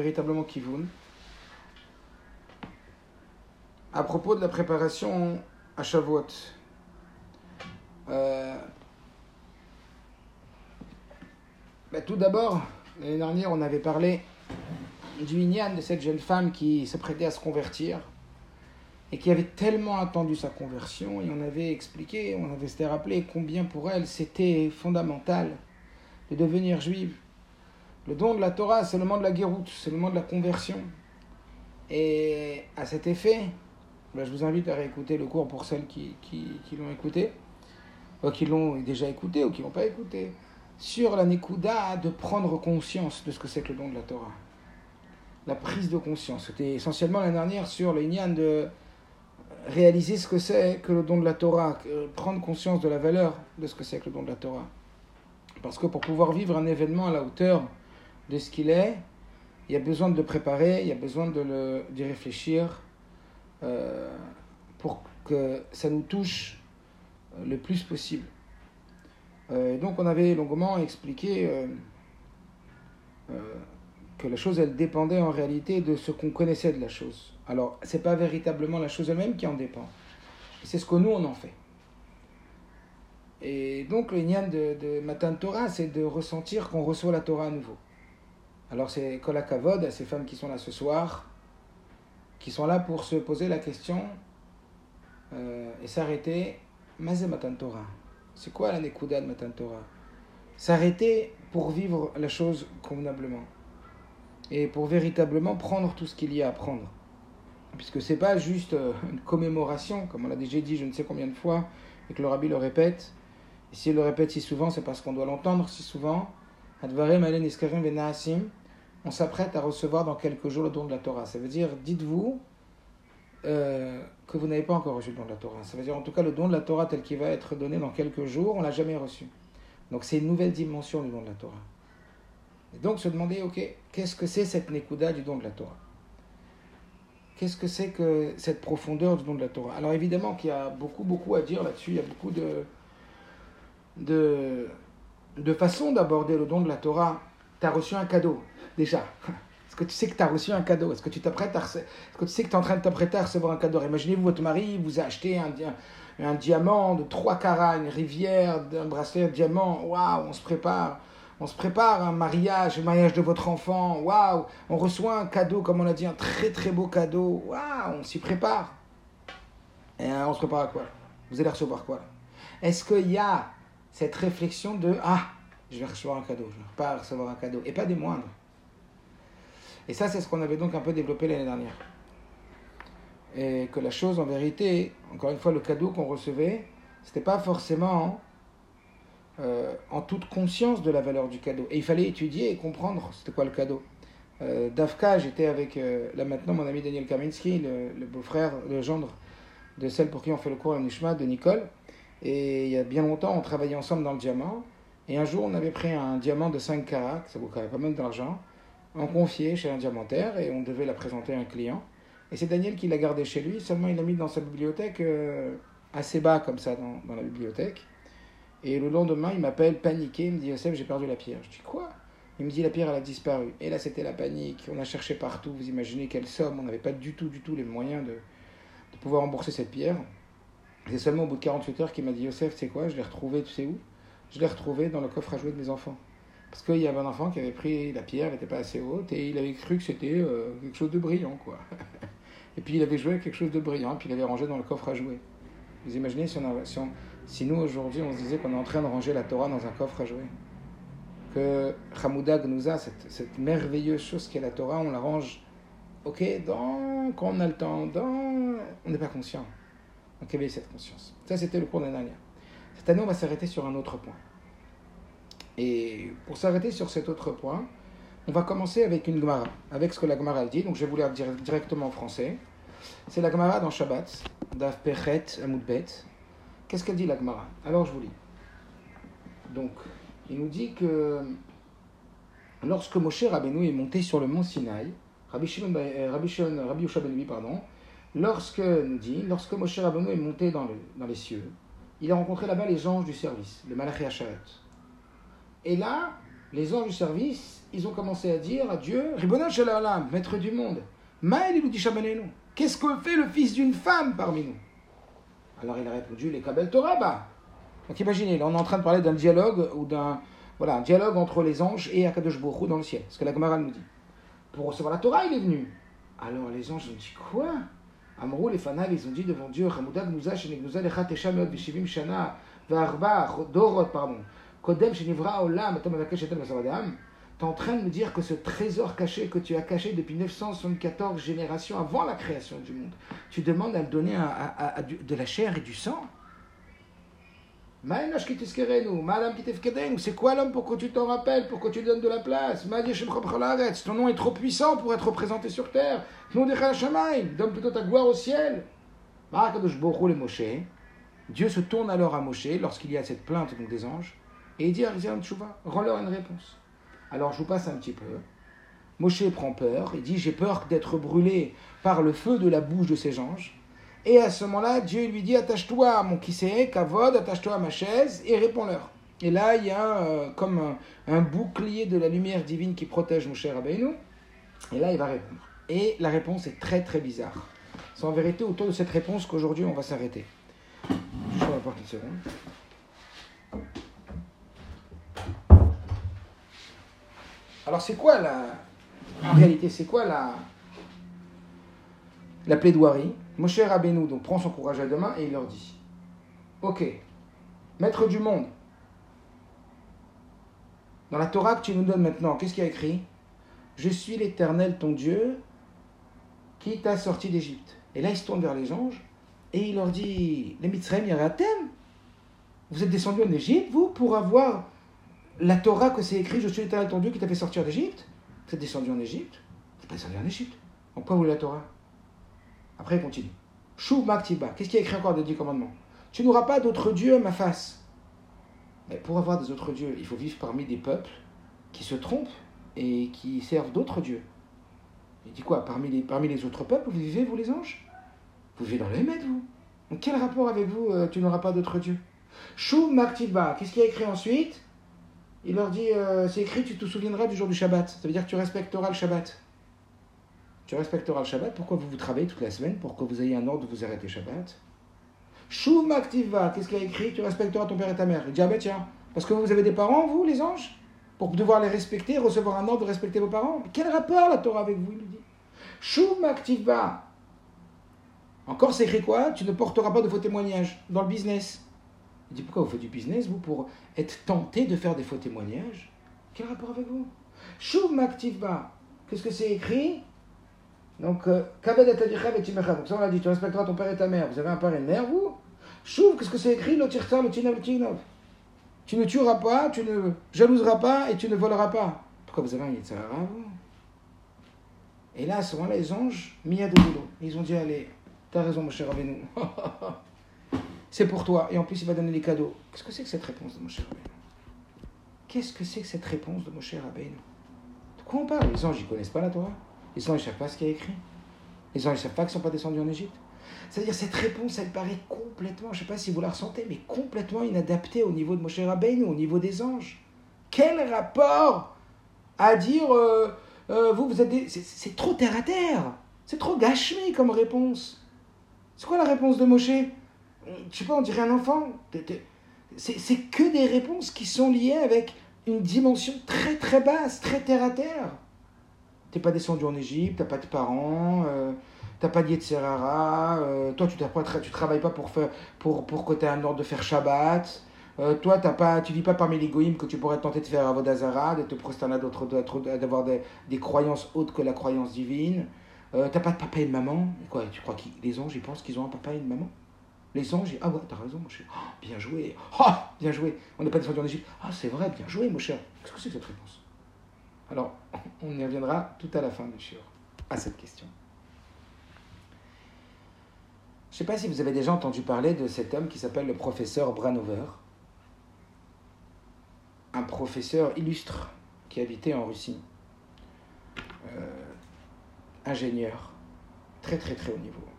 véritablement Kivun à propos de la préparation à Shavuot. Euh, bah, tout d'abord, l'année dernière, on avait parlé du Inyan de cette jeune femme qui se prêtait à se convertir et qui avait tellement attendu sa conversion, et on avait expliqué, on avait s'était rappelé combien pour elle c'était fondamental de devenir juive. Le don de la Torah, c'est le moment de la guéroute, c'est le moment de la conversion. Et à cet effet, ben, je vous invite à réécouter le cours pour celles qui, qui, qui l'ont écouté, ou qui l'ont déjà écouté ou qui l'ont pas écouté, sur la Nekuda de prendre conscience de ce que c'est que le don de la Torah. La prise de conscience. C'était essentiellement l'année dernière sur le de réaliser ce que c'est que le don de la Torah, prendre conscience de la valeur de ce que c'est que le don de la Torah. Parce que pour pouvoir vivre un événement à la hauteur de ce qu'il est, il y a besoin de le préparer, il y a besoin de d'y réfléchir euh, pour que ça nous touche le plus possible. Euh, donc on avait longuement expliqué euh, que la chose, elle dépendait en réalité de ce qu'on connaissait de la chose. Alors, ce n'est pas véritablement la chose elle-même qui en dépend. C'est ce que nous, on en fait. Et donc, le nian de, de Matan Torah, c'est de ressentir qu'on reçoit la Torah à nouveau. Alors, c'est Kolakavod ces femmes qui sont là ce soir, qui sont là pour se poser la question euh, et s'arrêter. Mazé Matan Torah. C'est quoi la Nekuda de Matan Torah? S'arrêter pour vivre la chose convenablement et pour véritablement prendre tout ce qu'il y a à prendre. Puisque c'est pas juste euh, une commémoration, comme on l'a déjà dit je ne sais combien de fois, et que le rabbi le répète. Et s'il le répète si souvent, c'est parce qu'on doit l'entendre si souvent. On s'apprête à recevoir dans quelques jours le don de la Torah. Ça veut dire, dites-vous euh, que vous n'avez pas encore reçu le don de la Torah. Ça veut dire, en tout cas, le don de la Torah tel qu'il va être donné dans quelques jours, on l'a jamais reçu. Donc c'est une nouvelle dimension du don de la Torah. Et donc se demander, ok, qu'est-ce que c'est cette Nekuda du don de la Torah? Qu'est-ce que c'est que cette profondeur du don de la Torah? Alors évidemment qu'il y a beaucoup, beaucoup à dire là-dessus, il y a beaucoup de, de, de façons d'aborder le don de la Torah. Tu as reçu un cadeau, déjà. Est-ce que tu sais que tu as reçu un cadeau? Est-ce que tu t'apprêtes à sais que tu es en train de t'apprêter à recevoir un cadeau? Imaginez-vous, votre mari vous a acheté un, un, un diamant de 3 carats, une rivière, un bracelet de diamant. Waouh, on se prépare on se prépare un mariage, le mariage de votre enfant, waouh, on reçoit un cadeau, comme on a dit, un très très beau cadeau, waouh, on s'y prépare. Et hein, on se prépare à quoi? Vous allez recevoir quoi? Est-ce qu'il y a cette réflexion de ah, je vais recevoir un cadeau, je vais pas recevoir un cadeau, et pas des moindres. Et ça, c'est ce qu'on avait donc un peu développé l'année dernière. Et que la chose, en vérité, encore une fois, le cadeau qu'on recevait, c'était pas forcément euh, en toute conscience de la valeur du cadeau. Et il fallait étudier et comprendre c'était quoi le cadeau. Euh, Dafka, j'étais avec, euh, là maintenant, mon ami Daniel Kaminski, le, beau-frère, le gendre de celle pour qui on fait le cours à Nishma, de Nicole. Et il y a bien longtemps, on travaillait ensemble dans le diamant. Et un jour, on avait pris un diamant de 5 carats, ça vaut quand même pas mal d'argent, en confié chez un diamantaire et on devait la présenter à un client. Et c'est Daniel qui l'a gardé chez lui, seulement il l'a mis dans sa bibliothèque, assez bas comme ça dans, la bibliothèque. Et le lendemain, il m'appelle paniqué, il me dit Yosef, j'ai perdu la pierre. Je dis quoi? Il me dit la pierre, elle a disparu. Et là, c'était la panique. On a cherché partout. Vous imaginez quelle somme On n'avait pas du tout, du tout les moyens de, pouvoir rembourser cette pierre. C'est seulement au bout de 48 heures qu'il m'a dit Yosef, c'est quoi? Je l'ai retrouvé, tu sais où? Je l'ai retrouvé dans le coffre à jouer de mes enfants. Parce qu'il y avait un enfant qui avait pris la pierre, elle n'était pas assez haute, et il avait cru que c'était euh, quelque chose de brillant, quoi. et puis il avait joué quelque chose de brillant, puis il avait rangé dans le coffre à jouer. Vous imaginez si nous, aujourd'hui, on se disait qu'on est en train de ranger la Torah dans un coffre à jouer, que Hamoudag nous a, cette, merveilleuse chose qu'est la Torah, on la range, ok, dans, quand on a le temps, dans, on n'est pas conscient. Donc éveille cette conscience? Ça, c'était le cours l'année. Cette année, on va s'arrêter sur un autre point. Et pour s'arrêter sur cet autre point, on va commencer avec une Gemara, avec ce que la Gemara dit. Donc je vais vous lire directement en français. C'est la Gemara dans Shabbat, Daf Pechet Amoudbet, Qu'est-ce qu'elle dit la Gemara? Alors je vous lis. Donc, il nous dit que lorsque Moshe Rabbeinu est monté sur le mont Sinaï, Rabbi, Shimon, euh, Rabbi, Rabbi pardon, lorsque, nous dit, lorsque Moshe Rabbeinu est monté dans, le, dans les cieux, il a rencontré là-bas les anges du service, les Malachi Hacharot. Et là, les anges du service, ils ont commencé à dire à Dieu, maître du monde, Qu'est-ce que fait le fils d'une femme parmi nous? Alors il a répondu, les Kabel Torah, bah. Donc imaginez, là on est en train de parler d'un dialogue ou d'un voilà, un dialogue entre les anges et Akadosh Baruch dans le ciel. Ce que la Gemara nous dit. Pour recevoir la Torah, il est venu. Alors les anges ont dit quoi? Amrou, les fanal, ils ont dit devant Dieu, Shana, Dorot, pardon, Kodem, Olam, T'es en train de me dire que ce trésor caché que tu as caché depuis 974 générations avant la création du monde, tu demandes à le donner à, de la chair et du sang. C'est quoi l'homme pour que tu t'en rappelles, pour que tu lui donnes de la place? Ton nom est trop puissant pour être représenté sur terre. Donne plutôt ta gloire au ciel. Dieu se tourne alors à Moshe lorsqu'il y a cette plainte donc des anges et il dit à rends-leur une réponse. Alors je vous passe un petit peu. Moshe prend peur, il dit j'ai peur d'être brûlé par le feu de la bouche de ces anges. Et à ce moment-là, Dieu lui dit Attache-toi à mon kissé, kavod, attache-toi à ma chaise et réponds-leur. Et là, il y a euh, comme un, bouclier de la lumière divine qui protège mon cher Abéinou. Et là, il va répondre. Et la réponse est très très bizarre. C'est en vérité autour de cette réponse qu'aujourd'hui on va s'arrêter. Je vais une seconde. Alors, c'est quoi la. Réalité, c'est quoi la. La plaidoirie? Moshe Rabbeinu donc prend son courage à deux mains et il leur dit Ok, maître du monde, dans la Torah que tu nous donnes maintenant, qu'est-ce qu'il y a écrit? Je suis l'Éternel ton Dieu qui t'a sorti d'Égypte. Et là, il se tourne vers les anges et il leur dit Les Mitzrayim thème vous êtes descendus en Égypte, vous, pour avoir la Torah que c'est écrit Je suis l'Éternel ton Dieu qui t'a fait sortir d'Égypte Vous êtes descendu en Égypte Vous n'êtes pas descendu en Égypte. En quoi vous la Torah? Après, il continue. Chou Maktiba. Qu'est-ce qu'il y écrit encore des dix commandements? Tu n'auras pas d'autres dieux à ma face. Mais pour avoir des autres dieux, il faut vivre parmi des peuples qui se trompent et qui servent d'autres dieux. Il dit quoi? Parmi les, autres peuples, vous vivez, vous les anges? Vous vivez dans le Hémet, vous? Quel rapport avec vous euh, Tu n'auras pas d'autres dieux Chou Maktiba. Qu'est-ce qu'il y écrit ensuite? Il leur dit euh, C'est écrit, tu te souviendras du jour du Shabbat. Ça veut dire que tu respecteras le Shabbat tu respecteras le Shabbat. Pourquoi vous vous travaillez toute la semaine Pour que vous ayez un ordre de vous arrêter Shabbat? Shuv Maktiva, qu'est-ce qu'il a écrit? Tu respecteras ton père et ta mère. Il dit, ah ben tiens, parce que vous avez des parents, vous, les anges? Pour devoir les respecter, recevoir un ordre de respecter vos parents? quel rapport la Torah avec vous Il lui dit? Shuv Maktiva. Encore, c'est écrit quoi? Tu ne porteras pas de faux témoignages dans le business. Il dit, pourquoi vous faites du business, vous, pour être tenté de faire des faux témoignages? Quel rapport avec vous? Shuv Maktiva. Qu'est-ce que c'est écrit? Donc, euh, Kabed et Donc, ça, on a dit, tu respecteras ton père et ta mère. Vous avez un père et une mère, vous? Chouv, qu'est-ce que c'est écrit? Le Tu ne tueras pas, tu ne jalouseras pas et tu ne voleras pas. Pourquoi vous avez un Yitzhara, vous? Et là, à ce moment-là, les anges, boulot. Ils ont dit, allez, t'as raison, mon cher Rabbeinu. c'est pour toi. Et en plus, il va donner les cadeaux. Qu'est-ce que c'est que cette réponse de mon cher Rabbeinu? Qu'est-ce que c'est que cette réponse de mon cher Rabbeinu? De quoi on parle? Les anges, ils connaissent pas la Torah les anges ne savent pas ce qu'il y a écrit. Les anges ne savent pas qu'ils ne sont pas descendus en Égypte. C'est-à-dire, cette réponse, elle paraît complètement, je ne sais pas si vous la ressentez, mais complètement inadaptée au niveau de Moshe Rabbeinu, au niveau des anges. Quel rapport à dire, euh, euh, vous, vous êtes C'est trop terre à terre. C'est trop gâché comme réponse. C'est quoi la réponse de Moshe? Je sais pas, on dirait un enfant. C'est que des réponses qui sont liées avec une dimension très très basse, très terre à terre. T'es pas descendu en Égypte, t'as pas de parents, euh, t'as pas de Serrara, euh, toi tu tu travailles pas pour, faire, pour, pour que tu aies un ordre de faire Shabbat, euh, toi t'as pas, tu vis pas parmi les goïms que tu pourrais tenter de faire Avodazara, de te prosterner d'autres, d'avoir des, des, croyances autres que la croyance divine, t'as pas de papa et de maman, quoi, tu crois que les anges ils pensent qu'ils ont un papa et une maman? Les anges, ah ouais, t'as raison, mon cher. Oh, bien joué. Oh, bien joué. On n'est pas descendu en Égypte. Ah, c'est vrai, bien joué, mon cher. Qu'est-ce que c'est que cette réponse? Alors, on y reviendra tout à la fin du shiur à cette question. Je ne sais pas si vous avez déjà entendu parler de cet homme qui s'appelle le professeur Branover, un professeur illustre qui habitait en Russie, euh, ingénieur, très très très haut niveau.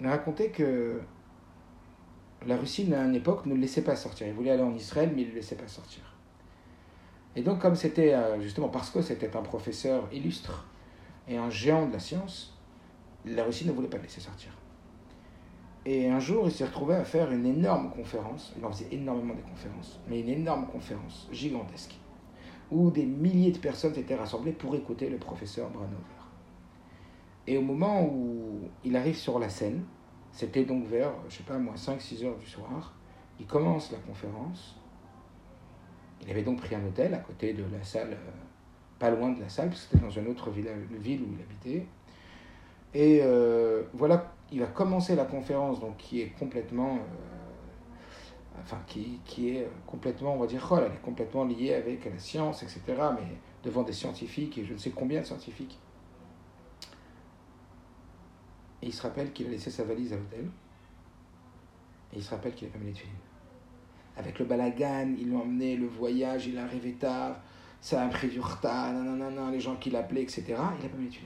Il a raconté que la Russie, à une époque, ne le laissait pas sortir. Il voulait aller en Israël, mais il ne le laissait pas sortir. Et donc, comme c'était, euh, justement parce que c'était un professeur illustre et un géant de la science, la Russie ne voulait pas le laisser sortir. Et un jour, il s'est retrouvé à faire une énorme conférence, il en faisait énormément des conférences, mais une énorme conférence gigantesque, où des milliers de personnes étaient rassemblées pour écouter le professeur Branover. Et au moment où il arrive sur la scène, c'était donc vers, je sais pas moi, 5-6 heures du soir, il commence la conférence, il avait donc pris un hôtel à côté de la salle, euh, pas loin de la salle, parce que c'était dans une autre ville, où il habitait. Et euh, voilà, il va commencer la conférence, donc qui est complètement, euh, enfin qui, qui, est complètement, on va dire, oh, elle est complètement liée avec la science, etc. Mais devant des scientifiques et je ne sais combien de scientifiques. Et il se rappelle qu'il a laissé sa valise à l'hôtel. Et il se rappelle qu'il a pas mis les films avec le balagan, ils l'ont emmené, le voyage, il arrivé tard, ça a pris du retard, nanana, les gens qui l'appelaient, etc. Il n'a pas mis les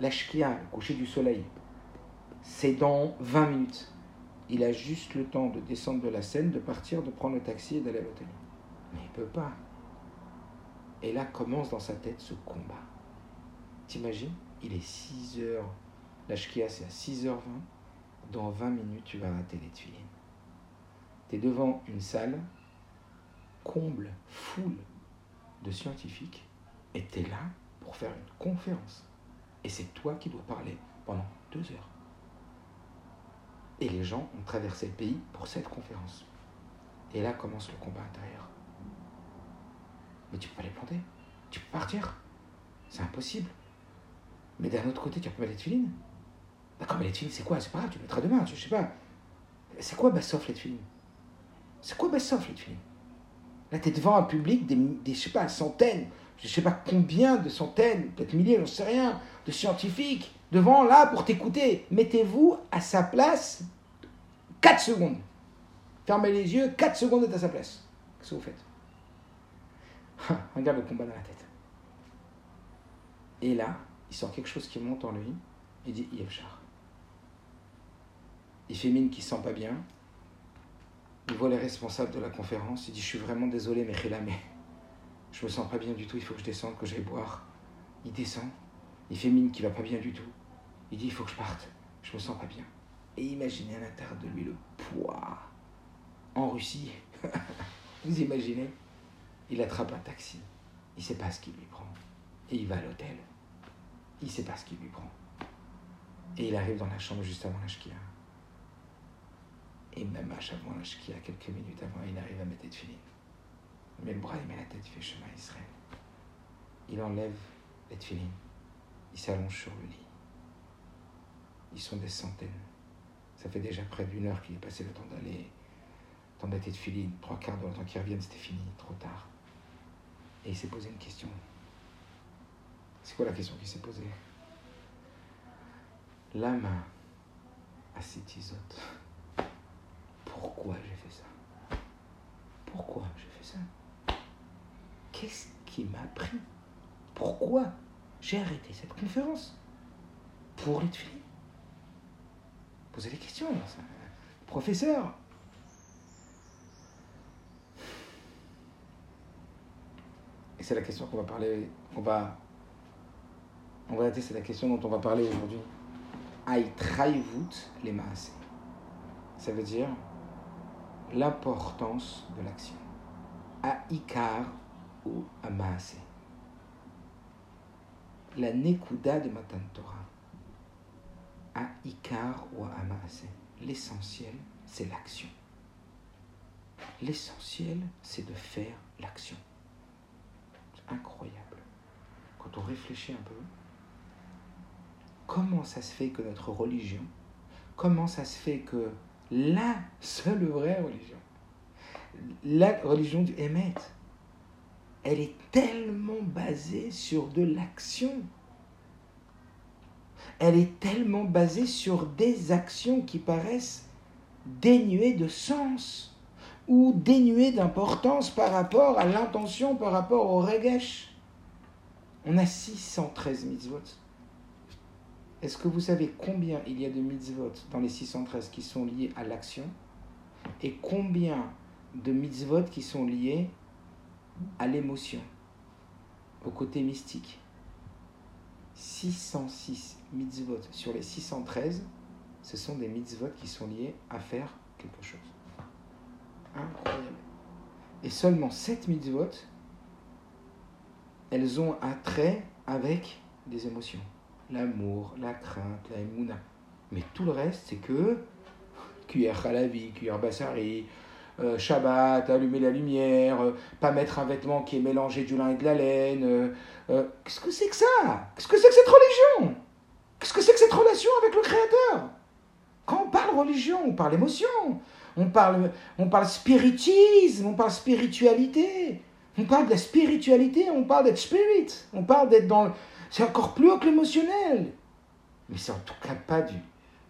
L'ashkia, le coucher du soleil, c'est dans 20 minutes. Il a juste le temps de descendre de la scène, de partir, de prendre le taxi et d'aller à l'hôtel. Mais il ne peut pas. Et là commence dans sa tête ce combat. T'imagines? Il est 6 heures. L'ashkia, c'est à 6h20. Dans 20 minutes, tu vas rater les tuiles tu es devant une salle comble, foule de scientifiques, et tu es là pour faire une conférence. Et c'est toi qui dois parler pendant deux heures. Et les gens ont traversé le pays pour cette conférence. Et là commence le combat intérieur. Mais tu peux pas les planter. Tu peux partir. C'est impossible. Mais d'un autre côté, tu peux mettre les filines. D'accord, mais les filines, c'est quoi? C'est pas grave, tu mettras demain, je sais pas. C'est quoi sauf les filines c'est quoi Bessoff, les filles Là, tu es devant un public, des, des, je sais pas, centaines, je sais pas combien de centaines, peut-être milliers, j'en sais rien, de scientifiques, devant là pour t'écouter. Mettez-vous à sa place 4 secondes. Fermez les yeux, 4 secondes est à sa place. Qu'est-ce que vous faites? Regarde le combat dans la tête. Et là, il sent quelque chose qui monte en lui. Il dit Yevchar. Il fait mine qu'il se sent pas bien. Il voit les responsables de la conférence, il dit Je suis vraiment désolé, mais mais je me sens pas bien du tout, il faut que je descende, que j'aille boire. Il descend, il fait mine qu'il va pas bien du tout. Il dit Il faut que je parte, je me sens pas bien. Et imaginez à l'intérieur de lui le poids. En Russie, vous imaginez Il attrape un taxi, il sait pas ce qu'il lui prend. Et il va à l'hôtel, il sait pas ce qu'il lui prend. Et il arrive dans la chambre juste avant la shkia. Et même à qui a quelques minutes avant, il arrive à mettre filine. Il met le bras, il met la tête, il fait chemin Israël. Il enlève les filines. Il s'allonge sur le lit. Ils sont des centaines. Ça fait déjà près d'une heure qu'il est passé le temps d'aller, temps d'être de filine. Trois quarts de temps qu'il revienne, c'était fini, trop tard. Et il s'est posé une question. C'est quoi la question qu'il s'est posée? L'âme a cette isote pourquoi j'ai fait ça? Pourquoi j'ai fait ça? Qu'est-ce qui m'a pris? Pourquoi j'ai arrêté cette conférence? Pour les filles Posez des questions, professeur. Et c'est la question qu'on va parler, on va, en réalité, c'est la question dont on va parler aujourd'hui. Aïtraïvout les masses. Ça veut dire l'importance de l'action. À Ikar ou à Maase. La Nekuda de Matan Torah. À Ikar ou à Maase. L'essentiel, c'est l'action. L'essentiel, c'est de faire l'action. Incroyable. Quand on réfléchit un peu, comment ça se fait que notre religion, comment ça se fait que la seule vraie religion. La religion du Hémet. Elle est tellement basée sur de l'action. Elle est tellement basée sur des actions qui paraissent dénuées de sens ou dénuées d'importance par rapport à l'intention, par rapport au regesh. On a 613 mitzvot. Est-ce que vous savez combien il y a de mitzvot dans les 613 qui sont liés à l'action et combien de mitzvot qui sont liés à l'émotion, au côté mystique? 606 mitzvot sur les 613, ce sont des mitzvot qui sont liés à faire quelque chose. Incroyable. Et seulement 7 mitzvot, elles ont un trait avec des émotions. L'amour, la crainte, la émouna. Mais tout le reste, c'est que cuillère khalavi, cuillère bassari, euh, Shabbat, allumer la lumière, euh, pas mettre un vêtement qui est mélangé du lin et de la laine. Euh, qu'est-ce que c'est que ça? Qu'est-ce que c'est que cette religion? Qu'est-ce que c'est que cette relation avec le Créateur? Quand on parle religion, on parle émotion, on parle, on parle spiritisme, on parle spiritualité, on parle de la spiritualité, on parle d'être spirit, on parle d'être dans... C'est encore plus haut que l'émotionnel. Mais c'est en tout cas pas du,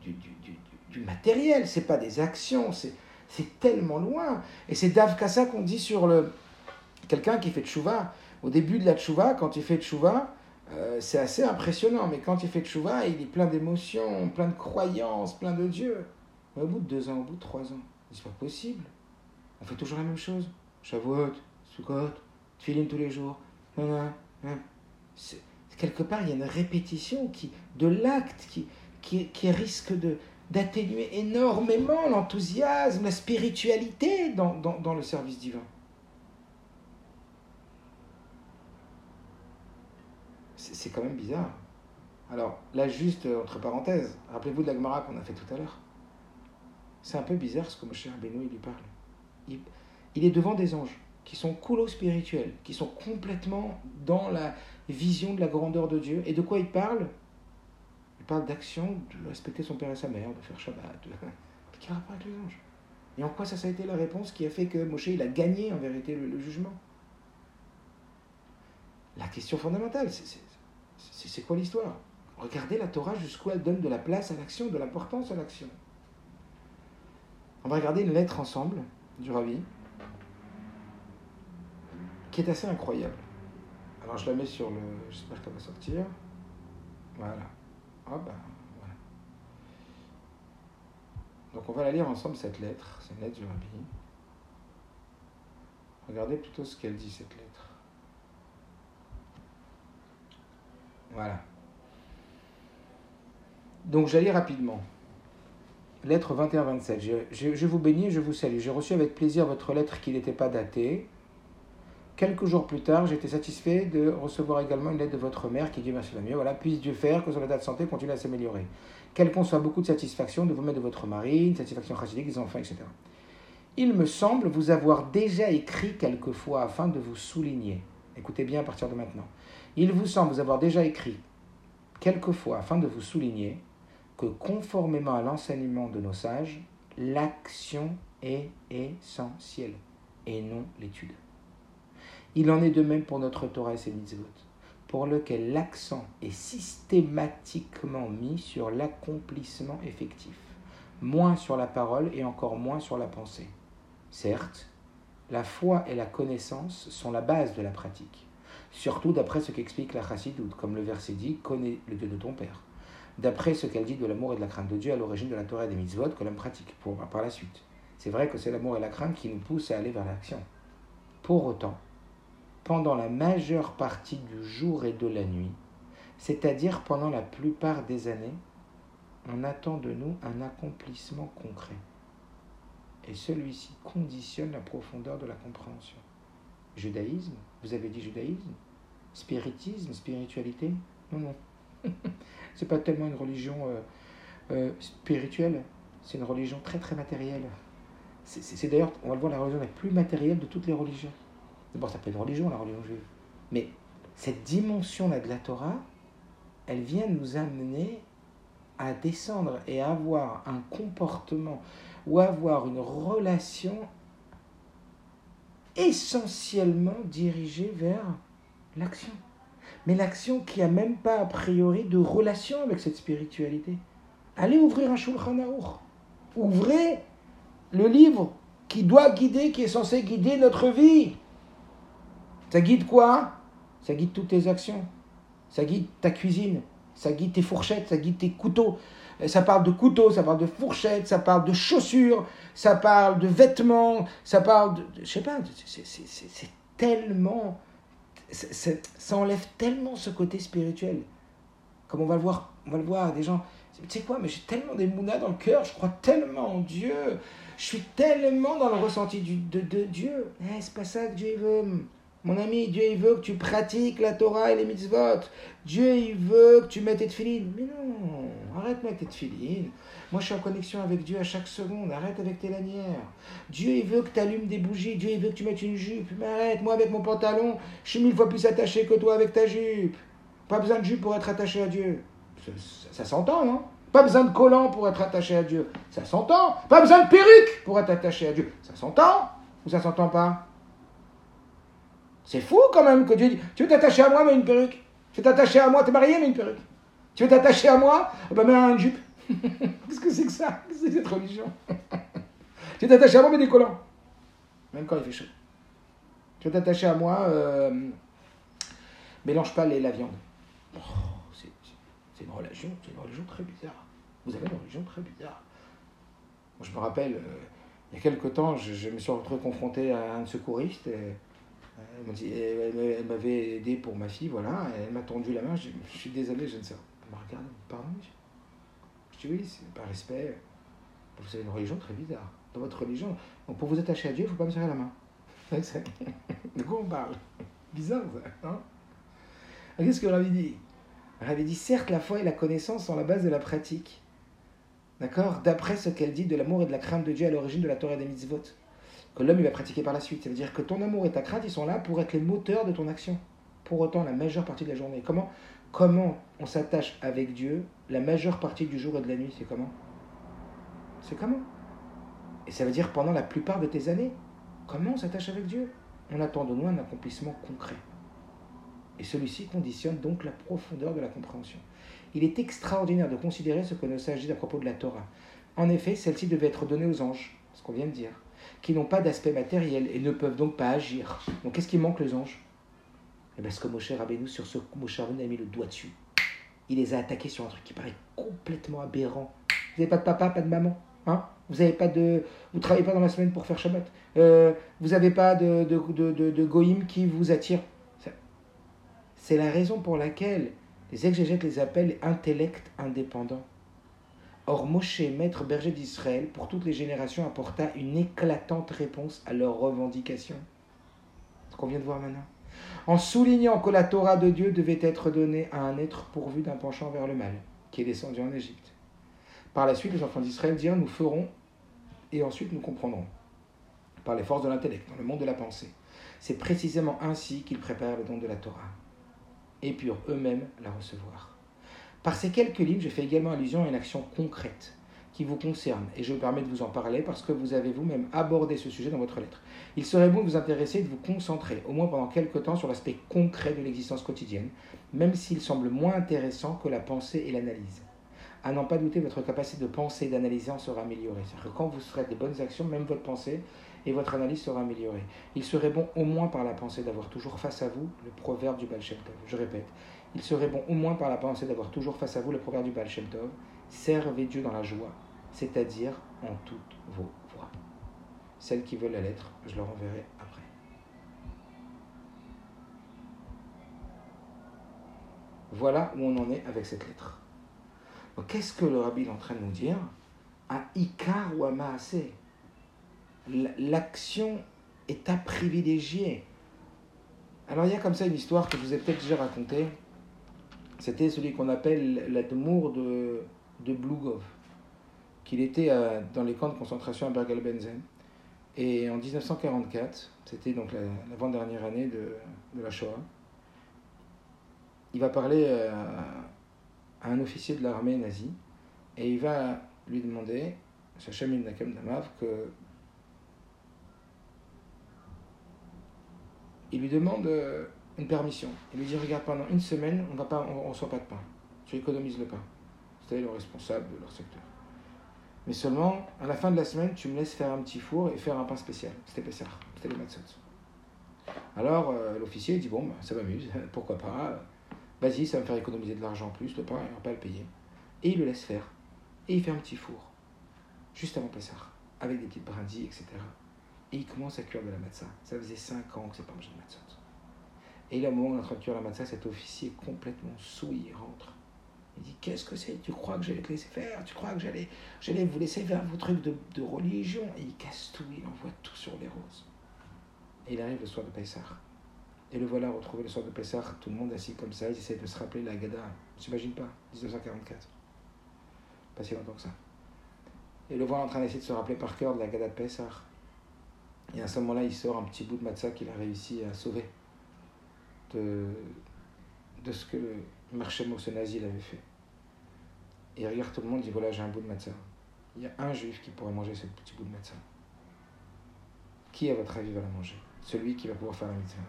du, du, du, du matériel, c'est pas des actions, c'est c'est tellement loin. Et c'est Davkasa qu'on dit sur le quelqu'un qui fait tchouva. Au début de la tchouva, quand il fait tchouva, euh, c'est assez impressionnant. Mais quand il fait tchouva, il est plein d'émotions, plein de croyances, plein de Dieu. Mais au bout de deux ans, au bout de trois ans, c'est pas possible. On fait toujours la même chose. Shavuot, Sukkot, Tfilin tous les jours. Quelque part, il y a une répétition qui, de l'acte qui, qui, qui risque de, d'atténuer énormément l'enthousiasme, la spiritualité dans, dans, le service divin. C'est quand même bizarre. Alors, là, juste entre parenthèses, rappelez-vous de la Gemara qu'on a fait tout à l'heure. C'est un peu bizarre ce que Moshe Rabbeinu lui parle. Il, il, est devant des anges qui sont coulos spirituels, qui sont complètement dans la vision de la grandeur de Dieu. Et de quoi il parle? Parle d'action, de respecter son père et sa mère, de faire Shabbat. De... Quel rapport avec les anges Et en quoi ça, ça a été la réponse qui a fait que Moshe il a gagné en vérité le, jugement? La question fondamentale, c'est quoi l'histoire? Regardez la Torah jusqu'où elle donne de la place à l'action, de l'importance à l'action. On va regarder une lettre ensemble du Ravi, qui est assez incroyable. Alors je la mets sur le. J'espère qu'elle va sortir. Voilà. Ah ben, voilà. Donc on va la lire ensemble cette lettre. C'est une lettre du Rabbi. Regardez plutôt ce qu'elle dit cette lettre. Voilà. Donc j'allais rapidement. Lettre 21-27. Je, je, vous bénis, je vous salue. J'ai reçu avec plaisir votre lettre qui n'était pas datée. Quelques jours plus tard, j'étais satisfait de recevoir également une lettre de votre mère qui dit merci la mieux. Voilà, puisse Dieu faire que son état de santé continue à s'améliorer. Qu'elle conçoit beaucoup de satisfaction de vous mettre de votre mari, une satisfaction chassidique des enfants, etc. Il me semble vous avoir déjà écrit quelquefois afin de vous souligner. Écoutez bien à partir de maintenant. Il vous semble vous avoir déjà écrit quelquefois afin de vous souligner que conformément à l'enseignement de nos sages, l'action est essentielle et non l'étude. Il en est de même pour notre Torah et ses mitzvot, pour lequel l'accent est systématiquement mis sur l'accomplissement effectif, moins sur la parole et encore moins sur la pensée. Certes, la foi et la connaissance sont la base de la pratique, surtout d'après ce qu'explique la chassidoute, comme le verset dit Connais le Dieu de ton Père, d'après ce qu'elle dit de l'amour et de la crainte de Dieu à l'origine de la Torah et des mitzvot que l'homme pratique, par la suite. C'est vrai que c'est l'amour et la crainte qui nous poussent à aller vers l'action. Pour autant, pendant la majeure partie du jour et de la nuit, c'est-à-dire pendant la plupart des années, on attend de nous un accomplissement concret. Et celui-ci conditionne la profondeur de la compréhension. Judaïsme, vous avez dit judaïsme? Spiritisme, spiritualité? Non, non. c'est pas tellement une religion euh, euh, spirituelle, c'est une religion très très matérielle. C'est d'ailleurs, on va le voir, la religion la plus matérielle de toutes les religions. D'abord, ça peut être religion, la religion juive. Mais cette dimension-là de la Torah, elle vient nous amener à descendre et avoir un comportement ou avoir une relation essentiellement dirigée vers l'action. Mais l'action qui a même pas a priori de relation avec cette spiritualité. Allez ouvrir un Shulchan Aruch. Ouvrez le livre qui doit guider, qui est censé guider notre vie. Ça guide quoi? Ça guide toutes tes actions. Ça guide ta cuisine. Ça guide tes fourchettes. Ça guide tes couteaux. Ça parle de couteaux, ça parle de fourchettes, ça parle de chaussures, ça parle de vêtements, ça parle de. Je sais pas, c'est tellement. Ça enlève tellement ce côté spirituel. Comme on va le voir, on va le voir, des gens. Tu sais quoi, mais j'ai tellement des mounas dans le cœur, je crois tellement en Dieu, je suis tellement dans le ressenti de, de Dieu. Eh, c'est pas ça que Dieu veut. Mon ami, Dieu il veut que tu pratiques la Torah et les mitzvot. Dieu il veut que tu mettes tes tefilines. Mais non, arrête de mettre tes tefilines. Moi je suis en connexion avec Dieu à chaque seconde. Arrête avec tes lanières. Dieu il veut que tu allumes des bougies. Dieu il veut que tu mettes une jupe. Mais arrête, moi avec mon pantalon, je suis mille fois plus attaché que toi avec ta jupe. Pas besoin de jupe pour être attaché à Dieu. Ça, s'entend, non Pas besoin de collant pour être attaché à Dieu. Ça s'entend. Pas besoin de perruque pour être attaché à Dieu. Ça s'entend ou ça s'entend pas? C'est fou quand même que Dieu dit Tu veux t'attacher à moi, mais une perruque. Tu veux t'attacher à moi, t'es marié, mais une perruque. Tu veux t'attacher à moi, eh ben mets un jupe. Qu'est-ce que c'est que ça? Qu'est-ce que c'est cette religion? Tu veux t'attacher à moi, mais des collants. Même quand il fait chaud. Tu veux t'attacher à moi, euh, mélange pas les, la viande. Oh, c'est une religion, c'est une religion très bizarre. Vous avez une religion très bizarre. Je me rappelle, euh, il y a quelque temps, je, me suis retrouvé confronté à un secouriste. Elle m'avait aidé pour ma fille, voilà. Elle m'a tendu la main. Je, suis désolé, je ne sais pas. Elle m'a regardé, pardon. Je dis oui, c'est par respect. Vous avez une religion très bizarre. Dans votre religion, pour vous attacher à Dieu, il ne faut pas me serrer la main. De quoi on parle? Bizarre, ça. Hein? Qu'est-ce que Rabbi dit? Rabbi dit certes, la foi et la connaissance sont la base de la pratique. D'accord? D'après ce qu'elle dit de l'amour et de la crainte de Dieu à l'origine de la Torah des mitzvot que l'homme va pratiquer par la suite. Ça veut dire que ton amour et ta crainte, ils sont là pour être les moteurs de ton action. Pour autant, la majeure partie de la journée. Comment, comment on s'attache avec Dieu la majeure partie du jour et de la nuit C'est comment? C'est comment? Et ça veut dire pendant la plupart de tes années. Comment on s'attache avec Dieu? On attend de nous un accomplissement concret. Et celui-ci conditionne donc la profondeur de la compréhension. Il est extraordinaire de considérer ce que nous s'agit à propos de la Torah. En effet, celle-ci devait être donnée aux anges, ce qu'on vient de dire qui n'ont pas d'aspect matériel et ne peuvent donc pas agir. Donc qu'est-ce qui manque les anges? Eh bien, ce que Moshe Rabbeinu, sur ce Moshe Rabbeinu a mis le doigt dessus. Il les a attaqués sur un truc qui paraît complètement aberrant. Vous n'avez pas de papa, pas de maman hein? Vous n'avez pas de... Vous travaillez pas dans la semaine pour faire Shabbat euh, Vous n'avez pas de, de, de, de, goïm qui vous attire C'est la raison pour laquelle les exégètes les appellent intellect indépendant. Or Moshe, maître berger d'Israël, pour toutes les générations, apporta une éclatante réponse à leurs revendications. Ce qu'on vient de voir maintenant. En soulignant que la Torah de Dieu devait être donnée à un être pourvu d'un penchant vers le mal, qui est descendu en Égypte. Par la suite, les enfants d'Israël dirent Nous ferons et ensuite nous comprendrons. Par les forces de l'intellect, dans le monde de la pensée. C'est précisément ainsi qu'ils préparent le don de la Torah. Et purent eux-mêmes la recevoir. Par ces quelques livres, je fais également allusion à une action concrète qui vous concerne, et je me permets de vous en parler parce que vous avez vous-même abordé ce sujet dans votre lettre. Il serait bon de vous intéresser et de vous concentrer, au moins pendant quelques temps, sur l'aspect concret de l'existence quotidienne, même s'il semble moins intéressant que la pensée et l'analyse. À n'en pas douter, votre capacité de penser et d'analyser en sera améliorée. C'est-à-dire que quand vous ferez des bonnes actions, même votre pensée et votre analyse sera améliorée. Il serait bon, au moins par la pensée, d'avoir toujours face à vous le proverbe du Baal Je répète, il serait bon au moins par la pensée d'avoir toujours face à vous le proverbe du Baal Shem Tov, servez Dieu dans la joie, c'est-à-dire en toutes vos voies. Celles qui veulent la lettre, je leur enverrai après. Voilà où on en est avec cette lettre. Qu'est-ce que le rabbi est en train de nous dire? À Ikar ou à. L'action est à privilégier. Alors il y a comme ça une histoire que je vous ai peut-être déjà racontée. C'était celui qu'on appelle l'Admour de, de Blugov, qu'il était dans les camps de concentration à Bergen-Belsen. Et en 1944, c'était donc l'avant-dernière année de, de, la Shoah, il va parler euh, à, un officier de l'armée nazie et il va lui demander, Shachem Nakam Damav, que il lui demande euh, une permission. Il lui dit Regarde, pendant une semaine, on ne reçoit pas de pain. Tu économises le pain. C'était le responsable de leur secteur. Mais seulement, à la fin de la semaine, tu me laisses faire un petit four et faire un pain spécial. C'était Pessar, c'était les matzot. Alors, euh, l'officier dit Bon, bah, ça m'amuse, pourquoi pas? Vas-y, ça va me faire économiser de l'argent en plus, le pain, il va pas le payer. Et il le laisse faire. Et il fait un petit four, juste avant Pessar, avec des petites brindilles, etc. Et il commence à cuire de la matzah. Ça faisait 5 ans que c'est pas mangé de matzah. Et là, au moment où on cuire la matzah, cet officier complètement souillé rentre. Il dit Qu'est-ce que c'est? Tu crois que j'allais te laisser faire? Tu crois que j'allais, j'allais vous laisser faire vos trucs de, religion? Et il casse tout, il envoie tout sur les roses. Et il arrive le soir de Pessah. Et le voilà retrouvé le soir de Pessah, tout le monde assis comme ça, ils essaient de se rappeler la Gada. On s'imagine pas, 1944. Pas si longtemps que ça. Et le voilà en train d'essayer de se rappeler par cœur de la Gada de Pessah. Et à ce moment-là, il sort un petit bout de matzah qu'il a réussi à sauver de, de ce que le marché nazi avait fait. Et il regarde tout le monde, il dit voilà, j'ai un bout de matzah. Il y a un juif qui pourrait manger ce petit bout de matzah. Qui, à votre avis, va la manger? Celui qui va pouvoir faire la mitzvah.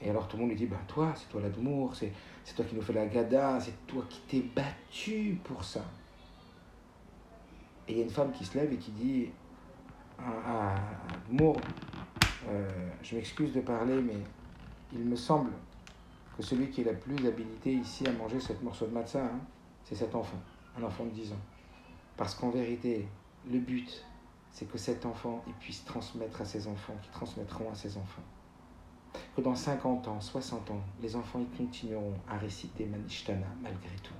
Et alors tout le monde lui dit, ben toi, c'est toi l'amour, c'est, c'est toi qui nous fais la gada, c'est toi qui t'es battu pour ça. Et il y a une femme qui se lève et qui dit, à, Amour, euh, je m'excuse de parler, mais il me semble que celui qui est la plus habilité ici à manger cette morceau de matzah, hein, c'est cet enfant, un enfant de 10 ans. Parce qu'en vérité, le but, c'est que cet enfant puisse transmettre à ses enfants, qui transmettront à ses enfants que dans 50 ans, 60 ans, les enfants ils continueront à réciter Manishtana malgré tout.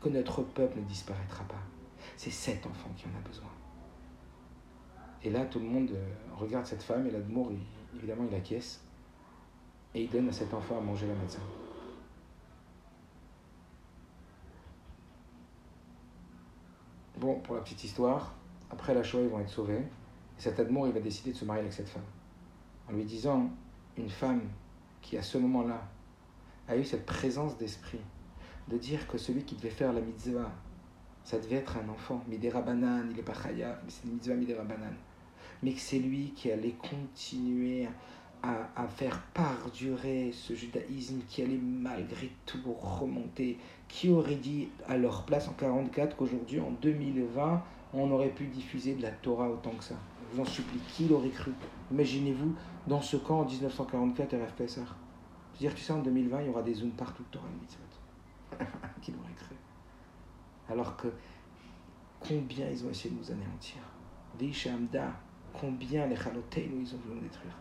Que notre peuple ne disparaîtra pas. C'est cet enfant qui en a besoin. Et là, tout le monde euh, regarde cette femme et l'admour, évidemment, il acquiesce. Et il donne à cet enfant à manger la médecin. Bon, pour la petite histoire, après la Shoah, ils vont être sauvés. Et cet admour, il va décider de se marier avec cette femme. En lui disant une femme qui, à ce moment-là, a eu cette présence d'esprit de dire que celui qui devait faire la mitzvah, ça devait être un enfant. Midera banan, il est pas chaya, mais c'est une mitzvah midera banan. Mais que c'est lui qui allait continuer à, faire perdurer ce judaïsme qui allait malgré tout remonter. Qui aurait dit à leur place en 44 qu'aujourd'hui, en 2020, on aurait pu diffuser de la Torah autant que ça Je vous en supplie, qui l'aurait cru? Imaginez-vous dans ce camp en 1944 RF Pessah. Je veux dire, tu sais, en 2020, il y aura des zooms partout de Torah Mitzvot. Qui l'aurait cru? Alors que combien ils ont essayé de nous anéantir? Amda, combien les nous ils ont voulu nous détruire?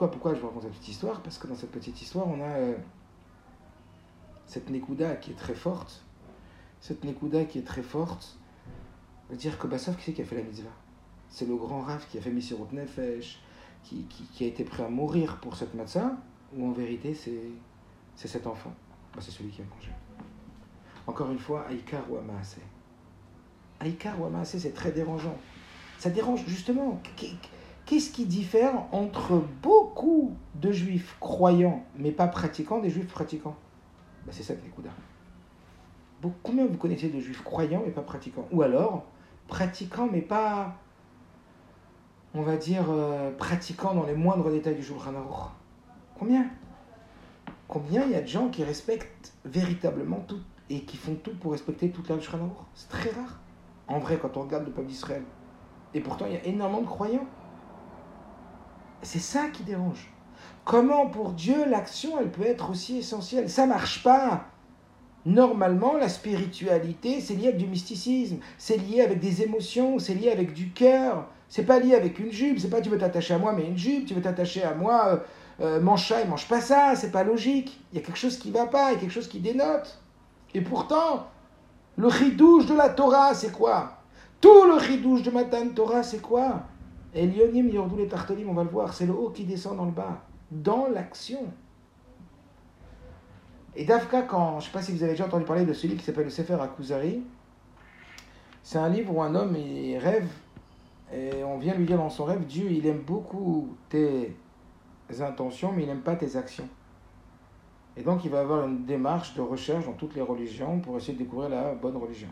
C'est quoi Pourquoi je vous raconte cette petite histoire? Parce que dans cette petite histoire, on a euh, cette Nekuda qui est très forte. Cette Nekuda qui est très forte veut dire que Bassov, qui c'est qui a fait la mitzvah? C'est le grand Rav qui a fait Messirut Nefesh, qui, qui, a été prêt à mourir pour cette matzah, ou en vérité c'est cet enfant? Bah, C'est celui qui a mangé. Encore une fois, Aïkar ou Amaase? Aïkar ou Amaase, c'est très dérangeant. Ça dérange justement. Qu'est-ce qui diffère entre beaucoup de juifs croyants, mais pas pratiquants, des juifs pratiquants? Bah, C'est ça que Nekuda. Combien vous connaissez de juifs croyants, mais pas pratiquants? Ou alors, pratiquants, mais pas on va dire, euh, pratiquant dans les moindres détails du Shulchan Aruch Combien? Combien il y a de gens qui respectent véritablement tout et qui font tout pour respecter toute la Shulchan Aruch C'est très rare. En vrai, quand on regarde le peuple d'Israël. Et pourtant, il y a énormément de croyants. C'est ça qui dérange. Comment pour Dieu l'action, elle peut être aussi essentielle? Ça marche pas. Normalement, la spiritualité, c'est lié avec du mysticisme, c'est lié avec des émotions, c'est lié avec du cœur, c'est pas lié avec une jupe, c'est pas tu veux t'attacher à moi, mais une jupe, tu veux t'attacher à moi, euh, euh, mange ça et mange pas ça, c'est pas logique. Il y a quelque chose qui va pas, il y a quelque chose qui dénote. Et pourtant, le ridouche de la Torah, c'est quoi? Tout le ridouche de Matan Torah, c'est quoi? Elionim, Yordou, les Tartolim, on va le voir, c'est le haut qui descend dans le bas, dans l'action. Et Dafka, quand, je ne sais pas si vous avez déjà entendu parler de ce livre qui s'appelle le Sefer Akuzari, c'est un livre où un homme il rêve et on vient lui dire dans son rêve, Dieu, il aime beaucoup tes intentions, mais il n'aime pas tes actions. Et donc il va avoir une démarche de recherche dans toutes les religions pour essayer de découvrir la bonne religion.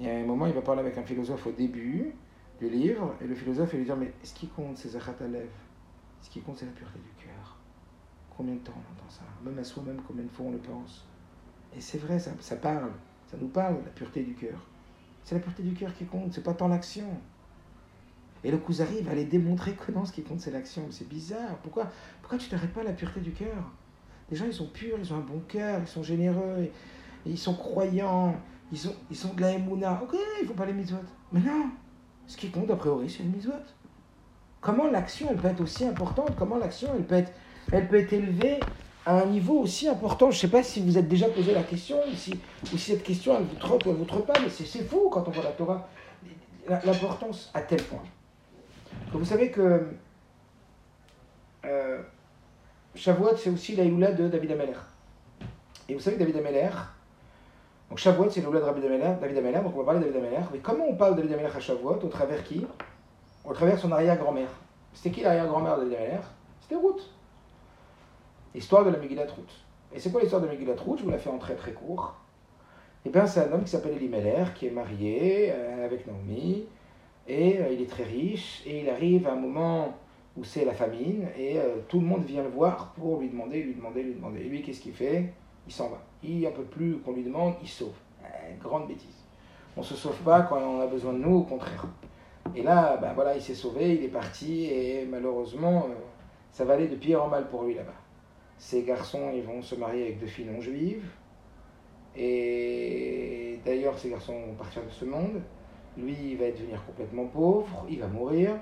Et à un moment, il va parler avec un philosophe au début du livre, et le philosophe va lui dire, mais ce qui compte, c'est Zachat Alev. Ce qui compte, c'est la pureté du cœur. Combien de temps on entend ça? Même à soi-même, combien de fois on le pense? Et c'est vrai, ça, ça parle. Ça nous parle, la pureté du cœur. C'est la pureté du cœur qui compte, c'est pas tant l'action. Et le Kuzari va aller démontrer que non, ce qui compte, c'est l'action. C'est bizarre. Pourquoi, pourquoi tu t'arrêtes pas la pureté du cœur? Les gens, ils sont purs, ils ont un bon cœur, ils sont généreux, ils sont croyants, ils sont, ils sont de la Emouna. Ok, il faut pas les mitzvot. Mais non, Ce qui compte, a priori, c'est le mitzvot. Comment l'action, elle peut être aussi importante? Comment l'action, elle peut être, elle peut être élevée à un niveau aussi important? Je ne sais pas si vous êtes déjà posé la question, ou si, cette question, elle vous trotte ou elle vous trotte pas, mais c'est fou quand on voit la Torah, l'importance à tel point. vous savez que euh, Shavuot, c'est aussi la de David Ameller. Et vous savez que David Ameller, donc Shavuot, c'est l'aïoula de David Ameller, donc on va parler de David Ameller. Mais comment on parle de David Ameller à Shavuot? Au travers qui? Au travers son arrière-grand-mère. C'était qui l'arrière-grand-mère de David Ameller C'était Ruth. Histoire de la Megillat Ruth. Et c'est quoi l'histoire de la Megillat Ruth? Je vous la fais en très très court. Eh bien, c'est un homme qui s'appelle Elimelech, qui est marié euh, avec Naomi, et euh, il est très riche, et il arrive à un moment où c'est la famine, et euh, tout le monde vient le voir pour lui demander, lui demander, lui demander. Et lui, qu'est-ce qu'il fait? Il s'en va. Il un peu plus qu'on lui demande, il sauve. grande bêtise. On ne se sauve pas quand on a besoin de nous, au contraire. Et là, ben voilà, il s'est sauvé, il est parti, et malheureusement, ça va aller de pire en mal pour lui là-bas. Ces garçons, ils vont se marier avec deux filles non juives, et d'ailleurs, ces garçons vont partir de ce monde. Lui, il va devenir complètement pauvre, il va mourir.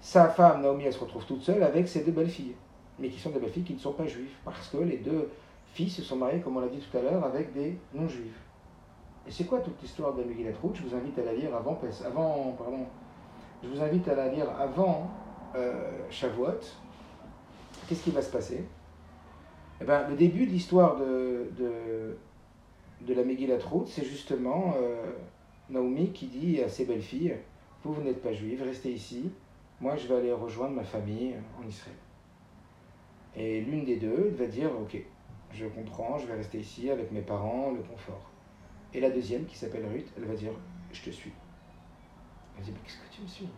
Sa femme, Naomi, elle se retrouve toute seule avec ses deux belles-filles. Mais qui sont des belles-filles qui ne sont pas juives. Parce que les deux filles se sont mariées, comme on l'a dit tout à l'heure, avec des non-juifs. Et c'est quoi toute l'histoire de Megillat Ruth Je vous invite à la lire avant, avant pardon, je vous invite à la lire avant euh, Shavuot. Qu'est-ce qui va se passer? Eh ben, Le début de l'histoire de, de la Megillat c'est justement euh, Naomi qui dit à ses belles-filles Vous, vous n'êtes pas juives, restez ici. Moi, je vais aller rejoindre ma famille en Israël. Et l'une des deux va dire Ok, je comprends, je vais rester ici avec mes parents, le confort. Et la deuxième, qui s'appelle Ruth, elle va dire Je te suis. Elle dit Mais qu'est-ce que tu me suis?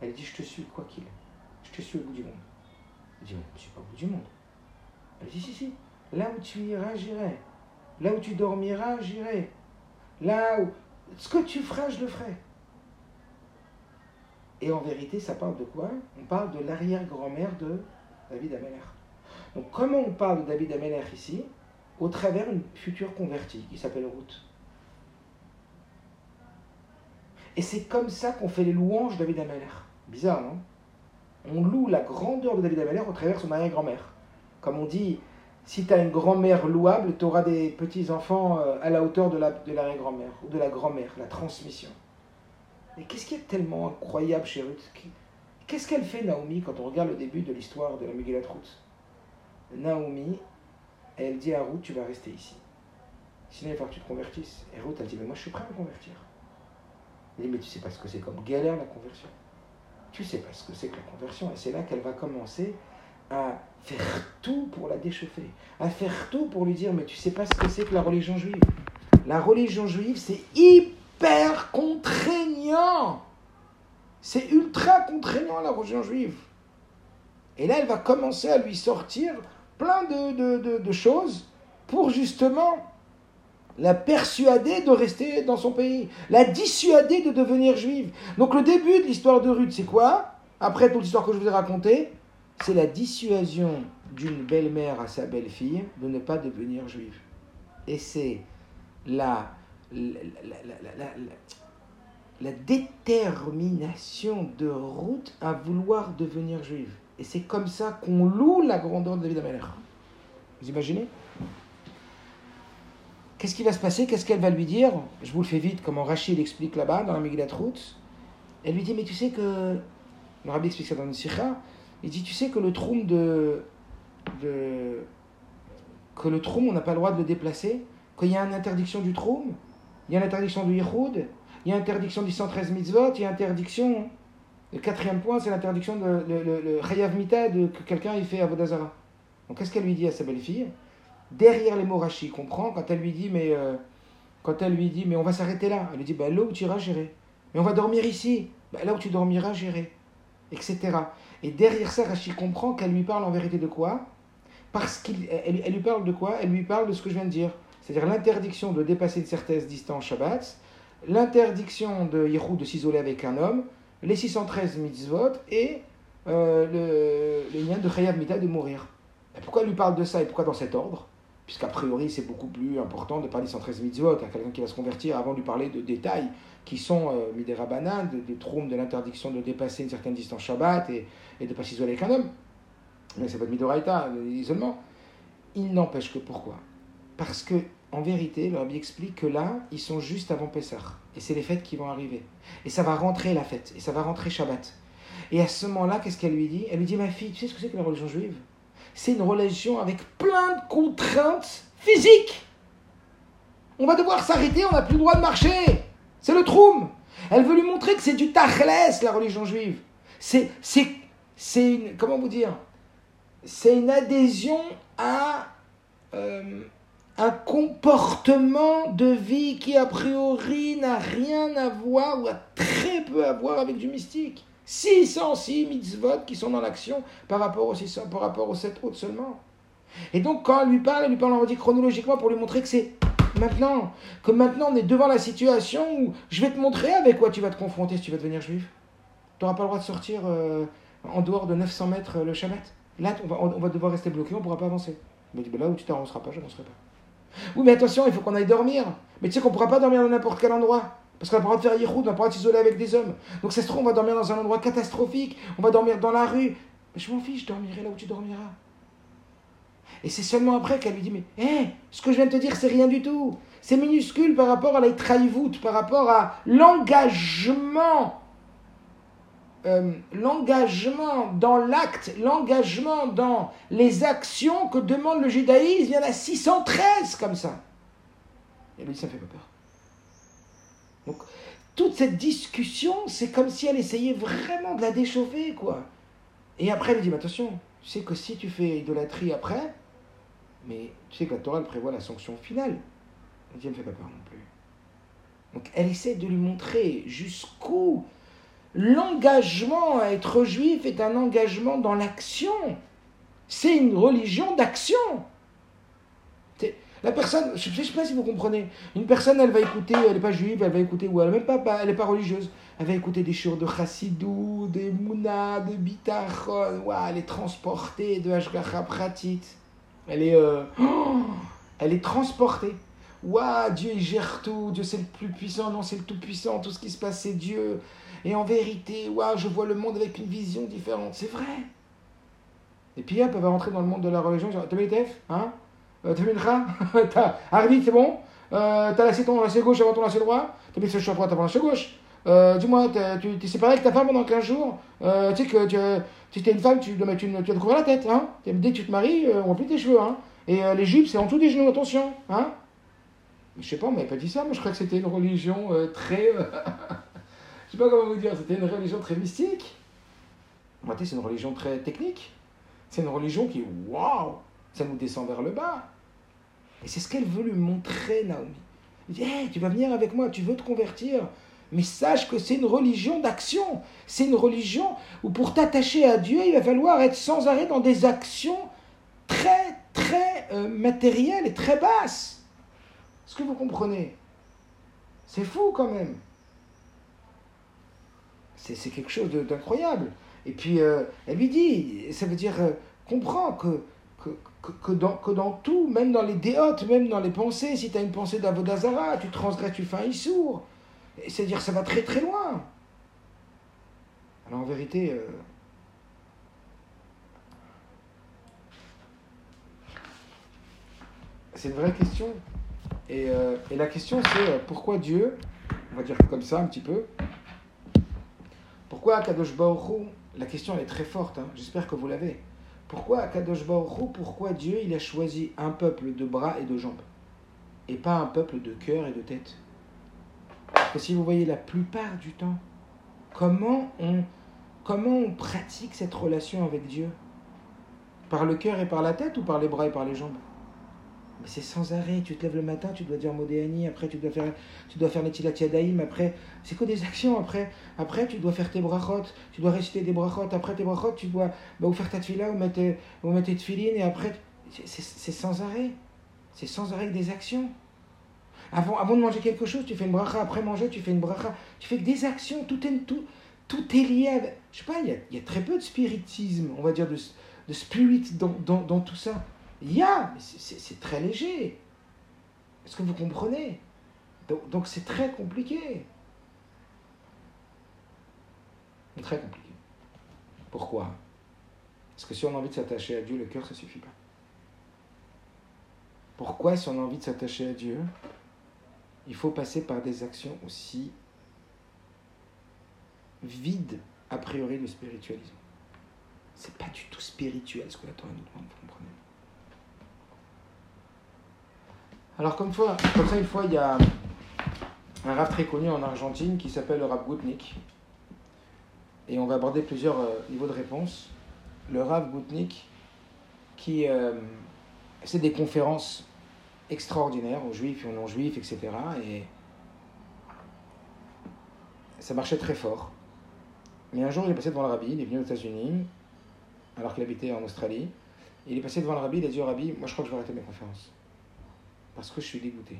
Elle dit Je te suis, quoi qu'il. Je te suis au bout du monde. Elle dit Mais je ne suis pas au bout du monde. Elle dit Si, si, là où tu iras, j'irai. Là où tu dormiras, j'irai. Là où... Ce que tu feras, je le ferai. Et en vérité, ça parle de quoi? On parle de l'arrière-grand-mère de David Ameller. Donc comment on parle de David ici Au travers d'une future convertie qui s'appelle Ruth? Et c'est comme ça qu'on fait les louanges de David Ameller. Bizarre, non? On loue la grandeur de David Ameller au travers de son arrière-grand-mère. Comme on dit, si tu as une grand-mère louable, tu auras des petits-enfants euh, à la hauteur de l'arrière-grand-mère, ou de la grand-mère, la transmission. Mais qu'est-ce qui est tellement incroyable chez Ruth? Qu'est-ce qu'elle fait, Naomi, quand on regarde le début de l'histoire de la Megillat Ruth? Naomi, elle dit à Ruth, tu vas rester ici. Sinon, il falloir que tu te convertisses. Et Ruth, elle dit, mais moi, je suis prêt à me convertir. Elle dit, mais tu sais pas ce que c'est comme galère la conversion. Tu sais pas ce que c'est que la conversion. Et c'est là qu'elle va commencer à faire tout pour la déchauffer, à faire tout pour lui dire mais tu sais pas ce que c'est que la religion juive. La religion juive, c'est hyper contraignant. C'est ultra contraignant la religion juive. Et là, elle va commencer à lui sortir plein de, de choses pour justement la persuader de rester dans son pays, la dissuader de devenir juive. Donc le début de l'histoire de Ruth, c'est quoi? Après toute l'histoire que je vous ai racontée, c'est la dissuasion d'une belle-mère à sa belle-fille de ne pas devenir juive. Et c'est la, la, détermination de Ruth à vouloir devenir juive. Et c'est comme ça qu'on loue la grandeur de David Ameller. Vous imaginez? Qu'est-ce qui va se passer? Qu'est-ce qu'elle va lui dire? Je vous le fais vite, comme Rachid explique là-bas dans la Megillat Ruth. Elle lui dit Mais tu sais que. Le rabbi explique ça dans une sikha il dit, tu sais que le trône de, que le trône, on n'a pas le droit de le déplacer, qu'il y a une interdiction du trône, il y a une interdiction du Yichud, il y a une interdiction du 113 mitzvot, il y a interdiction, le quatrième point, c'est l'interdiction de le, le, Chayav Mita de, que quelqu'un il fait à Vodazara. Donc qu'est-ce qu'elle lui dit à sa belle-fille? Derrière les mots Rashi, comprend quand elle lui dit, mais euh, quand elle lui dit, mais on va s'arrêter là. Elle lui dit, bah, là où tu iras, j'irai. Mais on va dormir ici. Bah, là où tu dormiras, j'irai. Etc. Et derrière ça, Rachid comprend qu'elle lui parle en vérité de quoi? Parce qu'elle elle lui parle de quoi? Elle lui parle de ce que je viens de dire. C'est-à-dire l'interdiction de dépasser une certaine distance Shabbat, l'interdiction de Yehud de s'isoler avec un homme, les 613 mitzvot et euh, le, lien de Chayav Mita de mourir. pourquoi elle lui parle de ça et pourquoi dans cet ordre? Puisqu'a priori c'est beaucoup plus important de parler 113 mitzvot à quelqu'un qui va se convertir avant de lui parler de détails qui sont euh, midera banane, des de, de l'interdiction de dépasser une certaine distance Shabbat et, et de ne pas s'isoler avec un homme. Mais c'est pas de midoraita, l'isolement. Il n'empêche que pourquoi? Parce que en vérité, le Rabbi explique que là, ils sont juste avant Pessah. Et c'est les fêtes qui vont arriver. Et ça va rentrer la fête. Et ça va rentrer Shabbat. Et à ce moment-là, qu'est-ce qu'elle lui dit? Elle lui dit Ma fille, tu sais ce que c'est que la religion juive? C'est une religion avec plein de contraintes physiques. On va devoir s'arrêter, on n'a plus le droit de marcher. C'est le troum. Elle veut lui montrer que c'est du tachles, la religion juive. C'est, c'est, c'est une, comment vous dire? C'est une adhésion à euh, un comportement de vie qui, a priori, n'a rien à voir ou a très peu à voir avec du mystique. 606 mitzvot qui sont dans l'action par rapport, aux par rapport aux 7 autres seulement. Et donc, quand elle lui parle, elle lui parle, on dit chronologiquement pour lui montrer que c'est maintenant. Que maintenant, on est devant la situation où je vais te montrer avec quoi tu vas te confronter si tu vas devenir juif. Tu n'auras pas le droit de sortir euh, en dehors de 900 mètres euh, le Shabbat. Là, on va, on va, devoir rester bloqué, on ne pourra pas avancer. Mais ben là où tu t'avanceras pas, je n'avancerai pas. Oui, mais attention, il faut qu'on aille dormir. Mais tu sais qu'on ne pourra pas dormir dans n'importe quel endroit. Parce qu'on n'a pas le droit de faire yichoud, on n'a pas le droit de s'isoler avec des hommes. Donc ça se trouve, on va dormir dans un endroit catastrophique, on va dormir dans la rue. Mais je m'en fiche, je dormirai là où tu dormiras. Et c'est seulement après qu'elle lui dit, mais hé, ce que je viens de te dire, c'est rien du tout. C'est minuscule par rapport à la par rapport à l'engagement. Euh, l'engagement dans l'acte, l'engagement dans les actions que demande le judaïsme, il y en a 613 comme ça. Et lui, ça ne fait pas peur. Donc, toute cette discussion, c'est comme si elle essayait vraiment de la déchauffer, quoi. Et après, elle dit, mais attention, tu sais que si tu fais idolâtrie après, mais tu sais que la Torah prévoit la sanction finale. Elle dit, elle ne fait pas peur non plus. Donc, elle essaie de lui montrer jusqu'où l'engagement à être juif est un engagement dans l'action. C'est une religion d'action. La personne, je ne sais pas si vous comprenez, une personne, elle va écouter, elle n'est pas juive, elle va écouter, ou elle n'est pas, elle pas religieuse, elle va écouter des chants de chassidou, des mouna, de bitachon, elle est transportée de Hashgacha Pratit. Elle est, euh, elle est transportée. Waouh, Dieu il gère tout, Dieu c'est le plus puissant, non c'est le tout puissant, tout ce qui se passe c'est Dieu. Et en vérité, waouh, je vois le monde avec une vision différente, c'est vrai. Et puis hop, va rentrer dans le monde de la religion, t'as mis hein? Euh, t'as mis T'as Arvit, c'est bon? Euh, T'as laissé ton lacet gauche avant ton lacet droit? T'as mis ce choix droit avant lacet gauche? Euh, Dis-moi, tu t'es séparé avec ta femme pendant 15 jours? Tu sais que tu, si t'es une femme, tu dois, mettre une, tu dois te couvrir la tête. Hein? Dès que tu te maries, on remplit tes cheveux. Hein? Et les jupes, c'est en dessous des genoux, attention. Hein? Je sais pas, on m'avait pas dit ça. Moi, je crois que c'était une religion très. je sais pas comment vous dire, c'était une religion très mystique. Moi, c'est une religion très technique. C'est une religion qui, waouh, ça nous descend vers le bas. Et c'est ce qu'elle veut lui montrer, Naomi. Elle dit, hey, tu vas venir avec moi, tu veux te convertir. Mais sache que c'est une religion d'action. C'est une religion où pour t'attacher à Dieu, il va falloir être sans arrêt dans des actions très, très euh, matérielles et très basses. Est-ce que vous comprenez? C'est fou quand même. C'est quelque chose d'incroyable. Et puis, euh, elle lui dit, ça veut dire, euh, comprends que dans, tout, même dans les déotes, même dans les pensées, si tu as une pensée d'Avodazara, tu transgresses, tu fais un. C'est-à-dire ça va très très loin. Alors en vérité, euh, c'est une vraie question. Et, et la question c'est pourquoi Dieu, on va dire comme ça un petit peu, pourquoi Kadosh Baruch la question elle est très forte, hein. j'espère que vous l'avez. Pourquoi Akadosh Baruch pourquoi Dieu il a choisi un peuple de bras et de jambes et pas un peuple de cœur et de tête? Parce que si vous voyez la plupart du temps, comment on, comment on pratique cette relation avec Dieu? Par le cœur et par la tête ou par les bras et par les jambes? Mais c'est sans arrêt. Tu te lèves le matin, tu dois dire Modéani, après tu dois faire, tu dois faire après c'est que des actions. Après, après tu dois faire tes brachot, tu dois réciter des brachot. Après tes brachot, tu dois bah, ou faire ta tefila ou mettre, ou mettre tes tefilines et après, c'est sans arrêt. C'est sans arrêt des actions. Avant, avant de manger quelque chose, tu fais une bracha. Après manger, tu fais une bracha. Tu fais que des actions. Tout est, tout, tout est lié avec. Je sais pas, il y a, y a très peu de spiritisme, on va dire, de, de spirit dans, dans, dans tout ça. Il y a, mais c'est très léger. Est-ce que vous comprenez? Donc c'est très compliqué. Très compliqué. Pourquoi? Parce que si on a envie de s'attacher à Dieu, le cœur, ça ne suffit pas. Pourquoi, si on a envie de s'attacher à Dieu, il faut passer par des actions aussi vides, a priori, de spiritualisme? C'est pas du tout spirituel ce que la Torah nous demande, vous comprenez? Alors, comme, fois, comme ça, une fois, il y a un rap très connu en Argentine qui s'appelle le rap Goutnik. Et on va aborder plusieurs euh, niveaux de réponse. Le rap Goutnik, qui. Euh, c'est des conférences extraordinaires aux juifs et aux non-juifs, etc. Et ça marchait très fort. Mais un jour, il est passé devant le rabbi, il est venu aux États-Unis, alors qu'il habitait en Australie. Il est passé devant le rabbi, il a dit au rabbi Moi, je crois que je vais arrêter mes conférences parce que je suis dégoûté.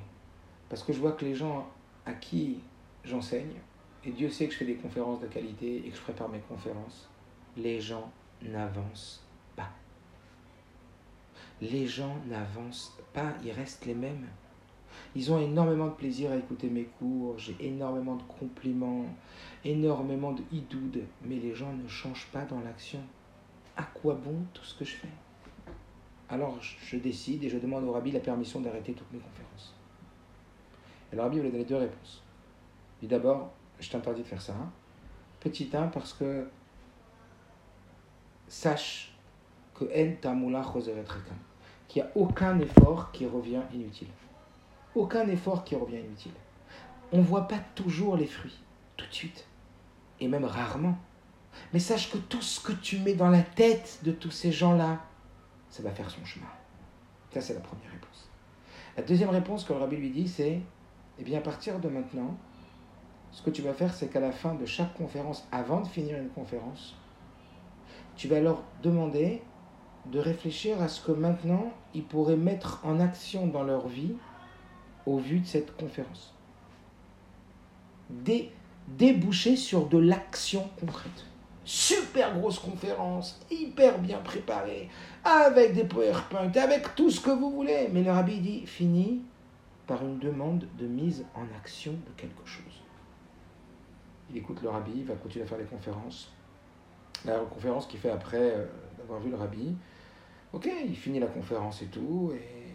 Parce que je vois que les gens à qui j'enseigne, et Dieu sait que je fais des conférences de qualité et que je prépare mes conférences, les gens n'avancent pas. Les gens n'avancent pas, ils restent les mêmes. Ils ont énormément de plaisir à écouter mes cours, j'ai énormément de compliments, énormément de idoud, mais les gens ne changent pas dans l'action. À quoi bon tout ce que je fais? Alors je décide et je demande au rabbi la permission d'arrêter toutes mes conférences. Et le rabbi voulait donner deux réponses. Il d'abord, je t'interdis de faire ça. Petit 1, parce que sache que qu'il n'y a aucun effort qui revient inutile. Aucun effort qui revient inutile. On ne voit pas toujours les fruits, tout de suite, et même rarement. Mais sache que tout ce que tu mets dans la tête de tous ces gens-là, ça va faire son chemin. Ça, c'est la première réponse. La deuxième réponse que le rabbi lui dit, c'est, eh bien, à partir de maintenant, ce que tu vas faire, c'est qu'à la fin de chaque conférence, avant de finir une conférence, tu vas leur demander de réfléchir à ce que maintenant ils pourraient mettre en action dans leur vie au vu de cette conférence. déboucher sur de l'action concrète super grosse conférence, hyper bien préparée, avec des PowerPoint, avec tout ce que vous voulez. Mais le rabbi dit, fini par une demande de mise en action de quelque chose. Il écoute le rabbi, il va continuer à faire des conférences. La conférence qu'il fait après euh, d'avoir vu le rabbi, ok, il finit la conférence et tout, et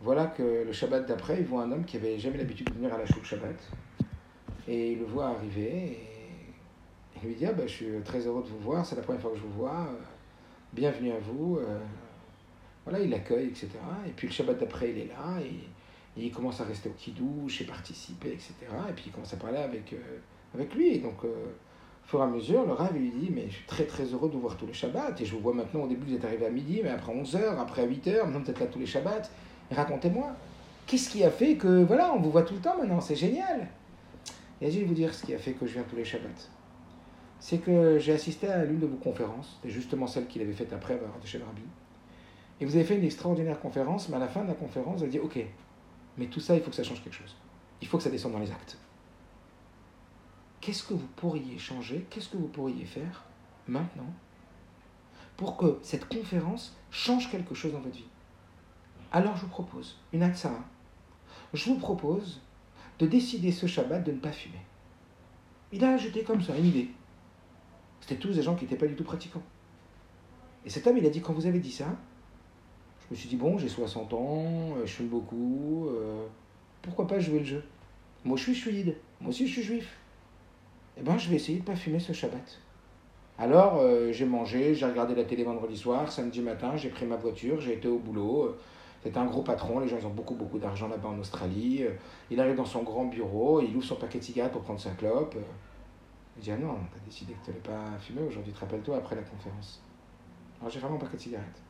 voilà que le Shabbat d'après, il voit un homme qui avait jamais l'habitude de venir à la choule Shabbat, et il le voit arriver, il lui dit ah, ben, Je suis très heureux de vous voir, c'est la première fois que je vous vois, euh, bienvenue à vous. Euh. voilà, il l'accueille, etc. Et puis le Shabbat d'après, il est là, et, il commence à rester au kidouche et participer, etc. Et puis il commence à parler avec, euh, lui. Et donc, au fur et à mesure, le Rav lui dit Mais je suis très très heureux de vous voir tous les Shabbats, et je vous vois maintenant, au début vous êtes arrivé à midi, mais après 11h, après 8h, maintenant vous êtes là tous les Shabbats. Racontez-moi, qu'est-ce qui a fait que, voilà, on vous voit tout le temps maintenant, c'est génial. Et je vais vous dire ce qui a fait que je viens tous les Shabbats c'est que j'ai assisté à l'une de vos conférences, c'est justement celle qu'il avait faite après avoir été chez le rabbi. Et vous avez fait une extraordinaire conférence, mais à la fin de la conférence, vous avez dit Ok, mais tout ça, il faut que ça change quelque chose. Il faut que ça descende dans les actes. Qu'est-ce que vous pourriez changer? Qu'est-ce que vous pourriez faire maintenant pour que cette conférence change quelque chose dans votre vie? Alors je vous propose une ça. Je vous propose de décider ce Shabbat de ne pas fumer. Il a ajouté comme ça une idée. C'était tous des gens qui n'étaient pas du tout pratiquants. Et cet homme, il a dit, quand vous avez dit ça, je me suis dit, bon, j'ai 60 ans, euh, je fume beaucoup, euh, pourquoi pas jouer le jeu? Moi, je suis fluide, moi aussi, je suis juif. Eh bien, je vais essayer de ne pas fumer ce Shabbat. Alors, euh, j'ai mangé, j'ai regardé la télé vendredi soir, samedi matin, j'ai pris ma voiture, j'ai été au boulot. C'est un gros patron, les gens ont beaucoup beaucoup d'argent là-bas en Australie. Il arrive dans son grand bureau, il ouvre son paquet de cigarettes pour prendre sa clope. Il dit Ah non, t'as décidé que tu n'allais pas fumer aujourd'hui, te rappelles-toi après la conférence. Alors j'ai fermé mon paquet de cigarettes.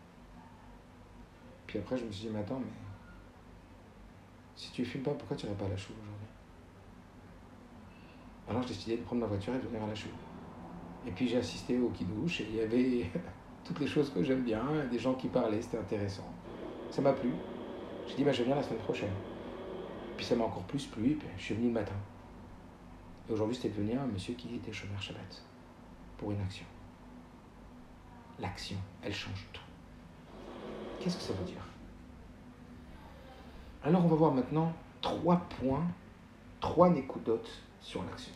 Puis après, je me suis dit Mais attends, mais si tu fumes pas, pourquoi tu n'irais pas à la choule aujourd'hui? Alors j'ai décidé de prendre ma voiture et de venir à la choule. Et puis j'ai assisté au kidouche et il y avait toutes les choses que j'aime bien, des gens qui parlaient, c'était intéressant. Ça m'a plu. J'ai dit bah, Je viens la semaine prochaine. Puis ça m'a encore plus plu, et puis je suis venu le matin. Aujourd'hui, c'était devenu un monsieur qui était chômeur Shabbat pour une action. L'action, elle change tout. Qu'est-ce que ça veut dire? Alors on va voir maintenant trois points, trois nécoudotes sur l'action.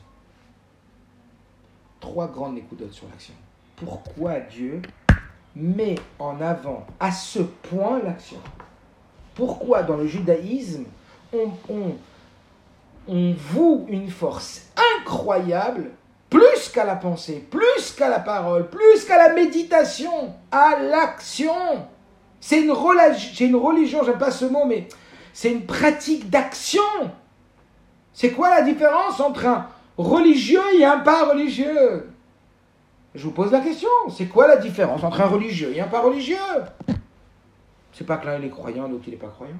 Trois grandes nécoudotes sur l'action. Pourquoi Dieu met en avant à ce point l'action? Pourquoi dans le judaïsme on, on, on voue une force incroyable plus qu'à la pensée, plus qu'à la parole, plus qu'à la méditation, à l'action. C'est une, religion, j'aime pas ce mot, mais c'est une pratique d'action. C'est quoi la différence entre un religieux et un pas religieux? Je vous pose la question, c'est quoi la différence entre un religieux et un pas religieux? C'est pas que l'un est croyant, l'autre il n'est pas croyant.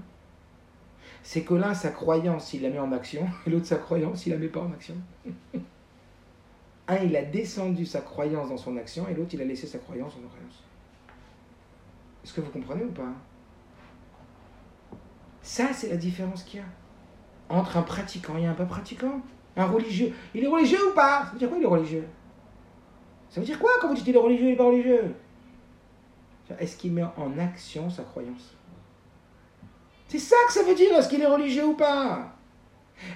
C'est que l'un, sa croyance, il la met en action, et l'autre, sa croyance, il la met pas en action. Un, il a descendu sa croyance dans son action et l'autre, il a laissé sa croyance en croyance. Est-ce que vous comprenez ou pas? Ça, c'est la différence qu'il y a entre un pratiquant et un pas pratiquant. Un religieux. Il est religieux ou pas? Ça veut dire quoi, il est religieux? Ça veut dire quoi quand vous dites qu'il est religieux, il n'est pas religieux? Est-ce qu'il met en action sa croyance? C'est ça que ça veut dire, est-ce qu'il est religieux ou pas?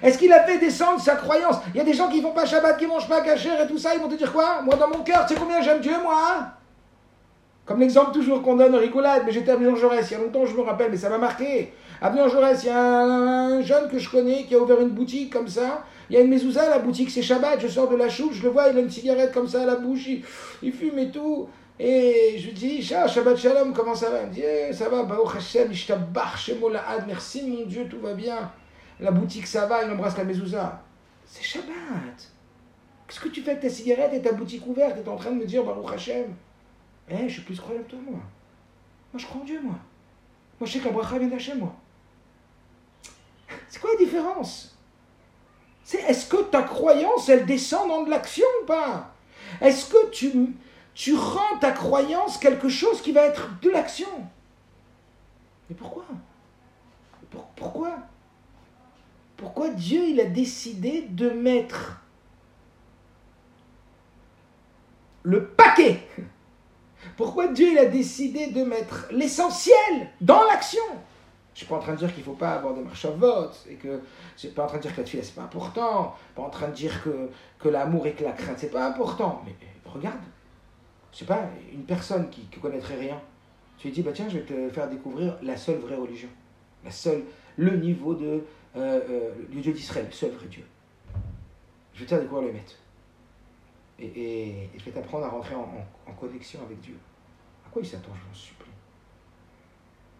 Est-ce qu'il a fait descendre sa croyance? Il y a des gens qui font pas Shabbat, qui mangent pas cachère et tout ça, ils vont te dire quoi? Moi, dans mon cœur, tu sais combien j'aime Dieu, moi Comme l'exemple toujours qu'on donne rigolade, mais j'étais à Avenue Jaurès, il y a longtemps, je me rappelle, mais ça m'a marqué. À Avenue Jaurès, il y a un jeune que je connais qui a ouvert une boutique comme ça. Il y a une mezouza, la boutique, c'est Shabbat, je sors de la choupe, je le vois, il a une cigarette comme ça à la bouche, il, fume et tout. Et je lui dis, Shabbat Shalom, comment ça va? Il me dit, eh, ça va, Baruch Hashem, merci mon Dieu, tout va bien la boutique ça va, il embrasse la mezouza. C'est Shabbat. Qu'est-ce que tu fais avec ta cigarette et ta boutique ouverte? Tu es en train de me dire Baruch Hashem Eh, je suis plus croyant que toi, moi. Moi, je crois en Dieu, moi. Moi, je sais que bracha vient d'Hachem, moi. C'est quoi la différence? C'est est-ce que ta croyance, elle descend dans de l'action ou pas? Est-ce que tu, tu rends ta croyance quelque chose qui va être de l'action. Mais pourquoi? Pourquoi? Pourquoi Dieu il a décidé de mettre le paquet? Pourquoi Dieu il a décidé de mettre l'essentiel dans l'action? Je ne suis pas en train de dire qu'il ne faut pas avoir de marche à vote, et que je ne suis pas en train de dire que la ce c'est pas important, pas en train de dire que, que l'amour et que la crainte c'est pas important. Mais, regarde, je sais pas, une personne qui ne connaîtrait rien, tu lui dis, bah tiens, je vais te faire découvrir la seule vraie religion, la seule, le niveau de euh, euh, le Dieu d'Israël, le seul vrai Dieu. Je vais te faire découvrir le maître. Et, et, je vais t'apprendre à rentrer en, connexion avec Dieu. À quoi il s'attend, je vous supplie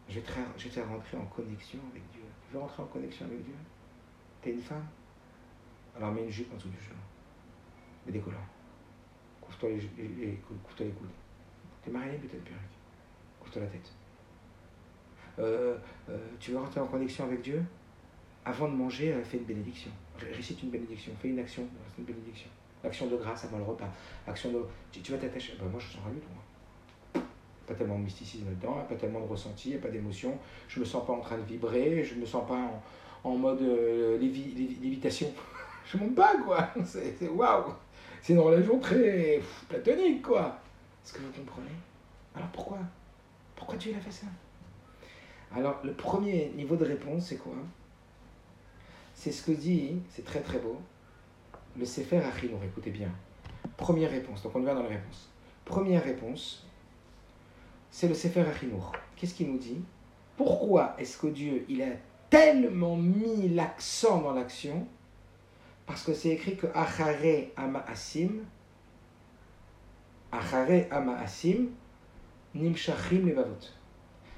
je vais, te, je vais te faire rentrer en connexion avec Dieu. Tu veux rentrer en connexion avec Dieu T'es une femme? Alors mets une jupe en dessous du genou. Mets des collants. Couvre-toi les, les, coudes. T'es marié peut-être, perruque. Couvre-toi la tête. Euh, tu veux rentrer en connexion avec Dieu? Avant de manger, fais une bénédiction. Récite une bénédiction, fais une action, une bénédiction. Action de grâce avant le repas. Action de... Tu, vas t'attacher. Ben moi, je sens rien du tout. Moi. Pas tellement de mysticisme dedans, pas tellement de ressenti, pas d'émotion. Je me sens pas en train de vibrer, je me sens pas en, mode euh, lévitation. je monte pas, quoi. C'est waouh. C'est une relation très platonique, quoi. Est-ce que vous comprenez? Alors pourquoi? Pourquoi Dieu a fait ça? Alors, le premier niveau de réponse, c'est quoi? C'est ce que dit, c'est très très beau, le Sefer Achinour. Écoutez bien. Première réponse, donc on va dans la réponse. Première réponse, c'est le Sefer Achinour. Qu'est-ce qu'il nous dit? Pourquoi est-ce que Dieu, il a tellement mis l'accent dans l'action? Parce que c'est écrit que Achare Ama Asim, Achare Ama Asim, Nimshachim Levavot.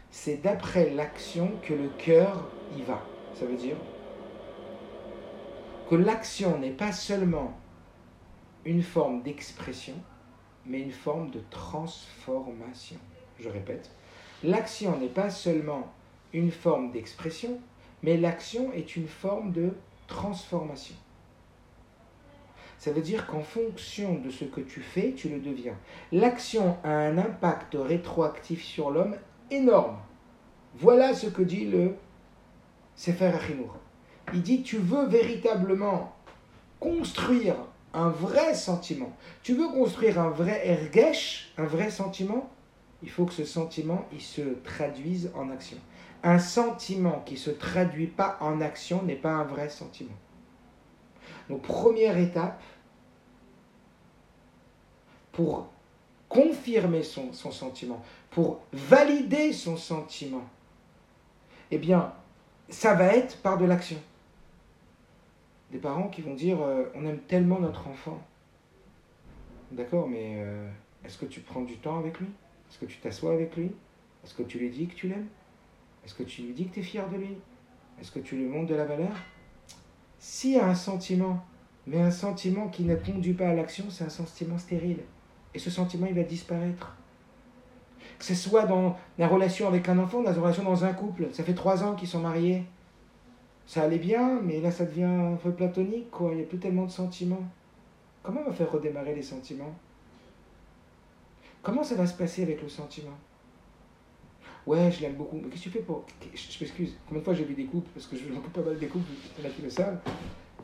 C'est d'après l'action que le cœur y va. Ça veut dire que l'action n'est pas seulement une forme d'expression, mais une forme de transformation. Je répète, l'action n'est pas seulement une forme d'expression, mais l'action est une forme de transformation. Ça veut dire qu'en fonction de ce que tu fais, tu le deviens. L'action a un impact rétroactif sur l'homme énorme. Voilà ce que dit le Sefer Achinour il dit tu veux véritablement construire un vrai sentiment, tu veux construire un vrai ergesh, un vrai sentiment, il faut que ce sentiment, il se traduise en action. Un sentiment qui ne se traduit pas en action n'est pas un vrai sentiment. Donc première étape, pour confirmer son, sentiment, pour valider son sentiment, eh bien, ça va être par de l'action. Des parents qui vont dire euh, on aime tellement notre enfant. D'accord, mais euh, est-ce que tu prends du temps avec lui? Est-ce que tu t'assois avec lui? Est-ce que tu lui dis que tu l'aimes? Est-ce que tu lui dis que tu es fier de lui? Est-ce que tu lui montres de la valeur? S'il y a un sentiment, mais un sentiment qui ne conduit pas à l'action, c'est un sentiment stérile. Et ce sentiment, il va disparaître. Que ce soit dans la relation avec un enfant, dans la relation dans un couple. Ça fait trois ans qu'ils sont mariés. Ça allait bien, mais là, ça devient un peu platonique, quoi. Il n'y a plus tellement de sentiments. Comment on va faire redémarrer les sentiments? Comment ça va se passer avec le sentiment? Ouais, je l'aime beaucoup. Mais qu'est-ce que tu fais pour. Je m'excuse. Combien de fois j'ai vu des couples Parce que je m'occupe pas mal des couples, il y en a qui le savent.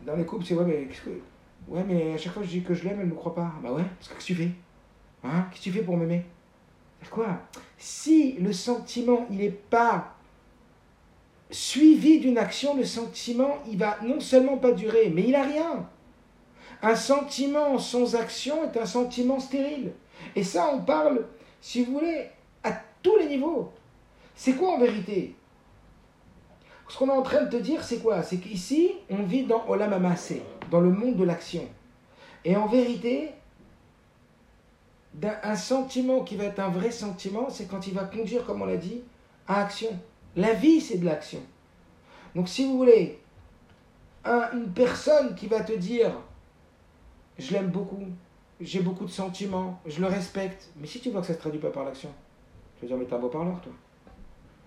Dans les couples, c'est ouais, mais qu'est-ce que. Ouais, mais à chaque fois que je dis que je l'aime, elle ne me croit pas. Bah ouais, que qu'est-ce que tu fais? Hein Qu'est-ce que tu fais pour m'aimer? Quoi? Si le sentiment, il n'est pas suivi d'une action, le sentiment, il va non seulement pas durer, mais il n'a rien. Un sentiment sans action est un sentiment stérile. Et ça, on parle, si vous voulez, à tous les niveaux. C'est quoi en vérité? Ce qu'on est en train de te dire, c'est quoi? C'est qu'ici, on vit dans Olam Amasé, dans le monde de l'action. Et en vérité, un sentiment qui va être un vrai sentiment, c'est quand il va conduire, comme on l'a dit, à action. La vie, c'est de l'action. Donc si vous voulez, une personne qui va te dire, je l'aime beaucoup, j'ai beaucoup de sentiments, je le respecte, mais si tu vois que ça ne se traduit pas par l'action, tu vas dire, mais t'es un beau parleur, toi.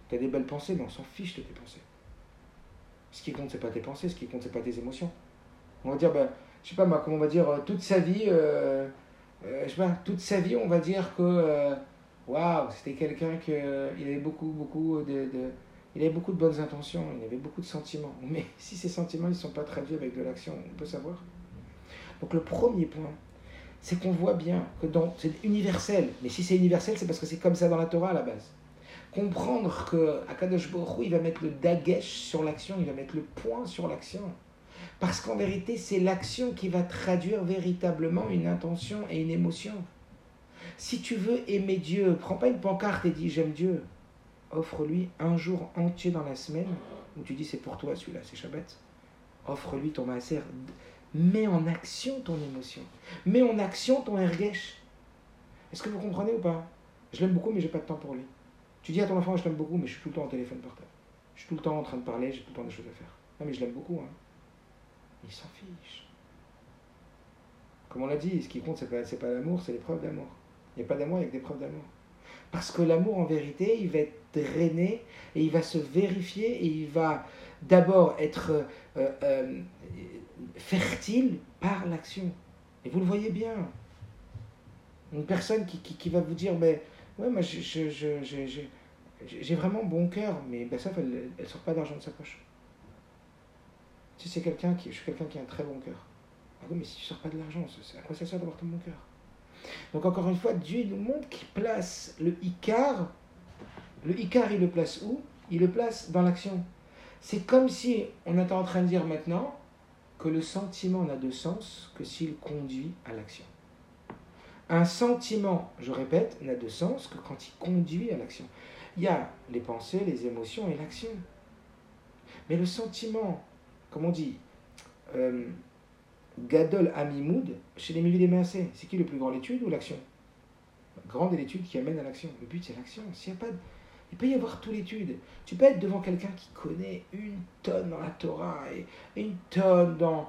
Tu as des belles pensées, mais on s'en fiche de tes pensées. Ce qui compte, c'est pas tes pensées, ce qui compte, c'est pas tes émotions. On va dire, ben, je sais pas comment on va dire, euh, toute sa vie, euh, euh, je sais pas, toute sa vie, on va dire que, euh, waouh, c'était quelqu'un qui euh, il avait beaucoup, beaucoup de, de, il avait beaucoup de bonnes intentions, il avait beaucoup de sentiments. Mais si ces sentiments ne sont pas traduits avec de l'action, on peut savoir. Donc le premier point, c'est qu'on voit bien que c'est universel. Mais si c'est universel, c'est parce que c'est comme ça dans la Torah à la base. Comprendre que Akadosh Baruch il va mettre le dagesh sur l'action, il va mettre le point sur l'action. Parce qu'en vérité, c'est l'action qui va traduire véritablement une intention et une émotion. Si tu veux aimer Dieu, prends pas une pancarte et dis j'aime Dieu. Offre-lui un jour entier dans la semaine où tu dis c'est pour toi celui-là, c'est Shabbat. Offre-lui ton maaser. Mets en action ton émotion. Mets en action ton ergesh. Est-ce que vous comprenez ou pas? Je l'aime beaucoup, mais j'ai pas de temps pour lui. Tu dis à ton enfant, je l'aime beaucoup, mais je suis tout le temps au téléphone portable. Je suis tout le temps en train de parler, j'ai tout le temps des choses à faire. Non, mais je l'aime beaucoup. Hein. Il s'en fiche. Comme on l'a dit, ce qui compte, c'est pas, pas l'amour, c'est les preuves d'amour. Il n'y a pas d'amour avec des preuves d'amour. Parce que l'amour, en vérité, il va être drainé et il va se vérifier et il va d'abord être euh, euh, fertile par l'action. Et vous le voyez bien. Une personne qui, qui, va vous dire, mais ouais, moi j'ai vraiment bon cœur, mais ben, ça, elle ne sort pas d'argent de sa poche. Si c'est quelqu'un qui, je suis quelqu'un qui a un très bon cœur. Ah oui, mais si tu ne sors pas de l'argent, à quoi ça sert d'avoir ton bon cœur? Donc encore une fois, Dieu nous montre qu'il place le Icar. Le Icar, il le place où? Il le place dans l'action. C'est comme si on était en train de dire maintenant que le sentiment n'a de sens que s'il conduit à l'action. Un sentiment, je répète, n'a de sens que quand il conduit à l'action. Il y a les pensées, les émotions et l'action. Mais le sentiment, comme on dit, euh, Gadol Amimoud, chez les Massés, c'est qui le plus grand, l'étude ou l'action? Grande est l'étude qui amène à l'action. Le but, c'est l'action. S'il Il peut y avoir tout l'étude. Tu peux être devant quelqu'un qui connaît une tonne dans la Torah et une tonne dans,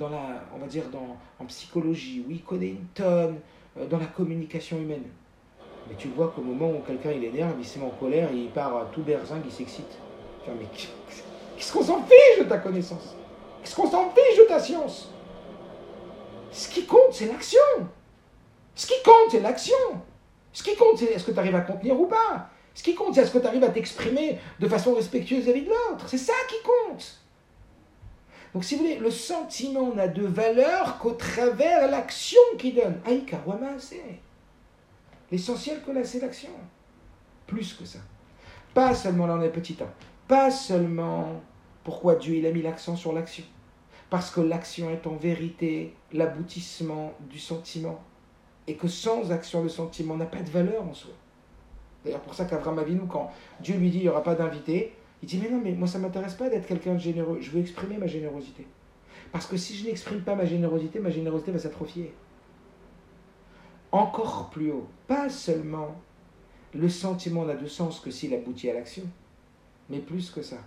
la, on va dire, dans, en psychologie, où il connaît une tonne euh, dans la communication humaine. Mais tu vois qu'au moment où quelqu'un il énerve, il se met en colère, il part à tout berzingue, il s'excite. mais Qu'est-ce qu'on s'en fiche de ta connaissance? Qu'est-ce qu'on s'en fiche de ta science? Ce qui compte, c'est l'action. Ce qui compte, c'est l'action. Ce qui compte, c'est est-ce que tu arrives à contenir ou pas. Ce qui compte, c'est est-ce que tu arrives à t'exprimer de façon respectueuse vis-à-vis de l'autre. C'est ça qui compte. Donc, si vous voulez, le sentiment n'a de valeur qu'au travers l'action qu'il donne. Aïka, c'est. L'essentiel que là, c'est l'action. Plus que ça. Pas seulement là, on est petit 1. Pas seulement pourquoi Dieu il a mis l'accent sur l'action? Parce que l'action est en vérité l'aboutissement du sentiment. Et que sans action, le sentiment n'a pas de valeur en soi. D'ailleurs, pour ça qu'Avram Avinu, quand Dieu lui dit il n'y aura pas d'invité, il dit Mais non, mais moi ça m'intéresse pas d'être quelqu'un de généreux. Je veux exprimer ma générosité. Parce que si je n'exprime pas ma générosité, ma générosité va s'atrophier. Encore plus haut. Pas seulement le sentiment n'a de sens que s'il aboutit à l'action, mais plus que ça.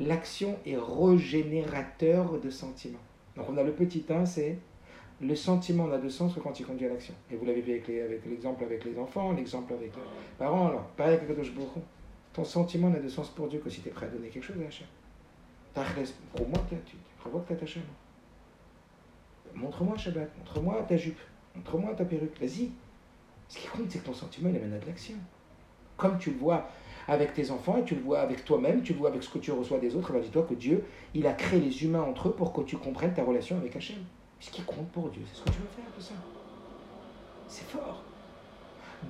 L'action est régénérateur de sentiments. Donc on a le petit 1, c'est le sentiment n'a de sens que quand il conduit à l'action. Et vous l'avez vu avec l'exemple avec, les enfants, l'exemple avec les parents. Alors, pareil avec Kadosh Ton sentiment n'a de sens pour Dieu que si tu es prêt à donner quelque chose à Hachem. Prouve-moi que tu prévois que tu Hachem. Montre-moi Shabbat, montre-moi ta jupe, montre-moi ta perruque. Vas-y. Ce qui compte, c'est que ton sentiment, il amène à de l'action. Comme tu le vois avec tes enfants et tu le vois avec toi-même, tu le vois avec ce que tu reçois des autres, et ben dis-toi que Dieu, il a créé les humains entre eux pour que tu comprennes ta relation avec Hachem. Ce qui compte pour Dieu, c'est ce que tu veux faire de ça. C'est fort.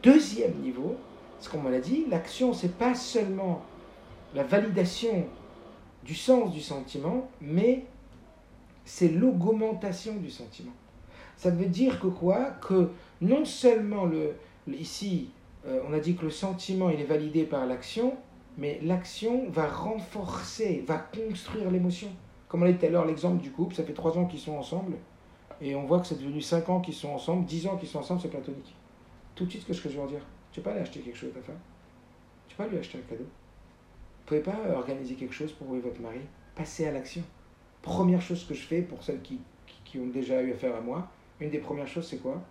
Deuxième niveau, ce qu'on m'a dit, l'action, c'est pas seulement la validation du sens du sentiment, mais c'est l'augmentation du sentiment. Ça veut dire que quoi? Que non seulement le, ici, euh, on a dit que le sentiment il est validé par l'action, mais l'action va renforcer, va construire l'émotion. Comme on a dit tout à l'heure, l'exemple du couple, ça fait trois ans qu'ils sont ensemble, et on voit que c'est devenu 5 ans qu'ils sont ensemble, 10 ans qu'ils sont ensemble, c'est platonique. Tout de suite, ce que je veux dire, tu peux pas aller acheter quelque chose à ta femme? Tu peux pas lui acheter un cadeau? Vous pouvez pas organiser quelque chose pour vous votre mari? Passez à l'action. Première chose que je fais pour celles qui, qui, ont déjà eu affaire à moi, une des premières choses, c'est quoi?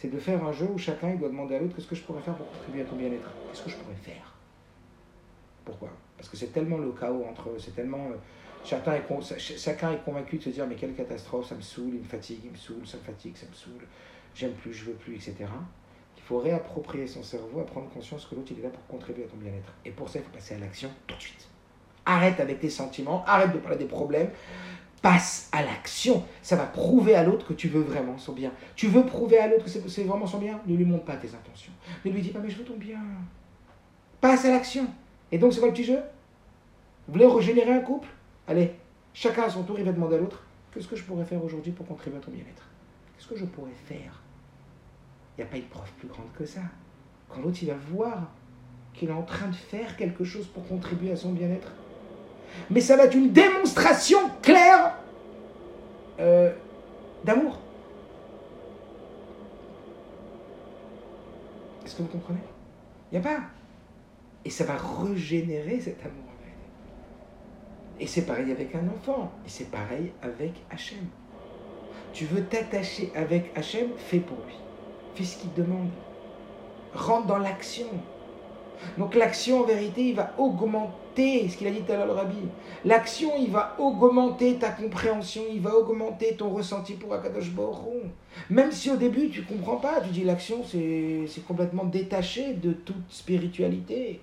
C'est de faire un jeu où chacun doit demander à l'autre qu'est-ce que je pourrais faire pour contribuer à ton bien-être. Qu'est-ce que je pourrais faire? Pourquoi? Parce que c'est tellement le chaos entre eux, c'est tellement euh, Chacun est, chacun est convaincu de se dire mais quelle catastrophe, ça me saoule, il me fatigue, il me saoule, ça me fatigue, ça me saoule, j'aime plus, je veux plus, etc. Il faut réapproprier son cerveau, à prendre conscience que l'autre il est là pour contribuer à ton bien-être. Et pour ça, il faut passer à l'action tout de suite. Arrête avec tes sentiments, arrête de parler des problèmes, passe à l'action. Ça va prouver à l'autre que tu veux vraiment son bien. Tu veux prouver à l'autre que c'est vraiment son bien? Ne lui montre pas tes intentions. Ne lui dis pas mais je veux ton bien. Passe à l'action. Et donc c'est quoi le petit jeu? Vous voulez régénérer un couple? Allez, chacun à son tour, il va demander à l'autre Qu'est-ce que je pourrais faire aujourd'hui pour contribuer à ton bien-être? Qu'est-ce que je pourrais faire? Il n'y a pas une preuve plus grande que ça. Quand l'autre, il va voir qu'il est en train de faire quelque chose pour contribuer à son bien-être. Mais ça va être une démonstration claire euh, d'amour. Est-ce que vous comprenez? Il n'y a pas. Et ça va régénérer cet amour. Et c'est pareil avec un enfant. Et c'est pareil avec Hachem. Tu veux t'attacher avec Hachem, fais pour lui. Fais ce qu'il demande. Rentre dans l'action. Donc l'action, en vérité, il va augmenter ce qu'il a dit tout à l'heure le rabbi. L'action, il va augmenter ta compréhension, il va augmenter ton ressenti pour Akadosh Baruch Même si au début tu comprends pas, tu dis l'action c'est complètement détaché de toute spiritualité.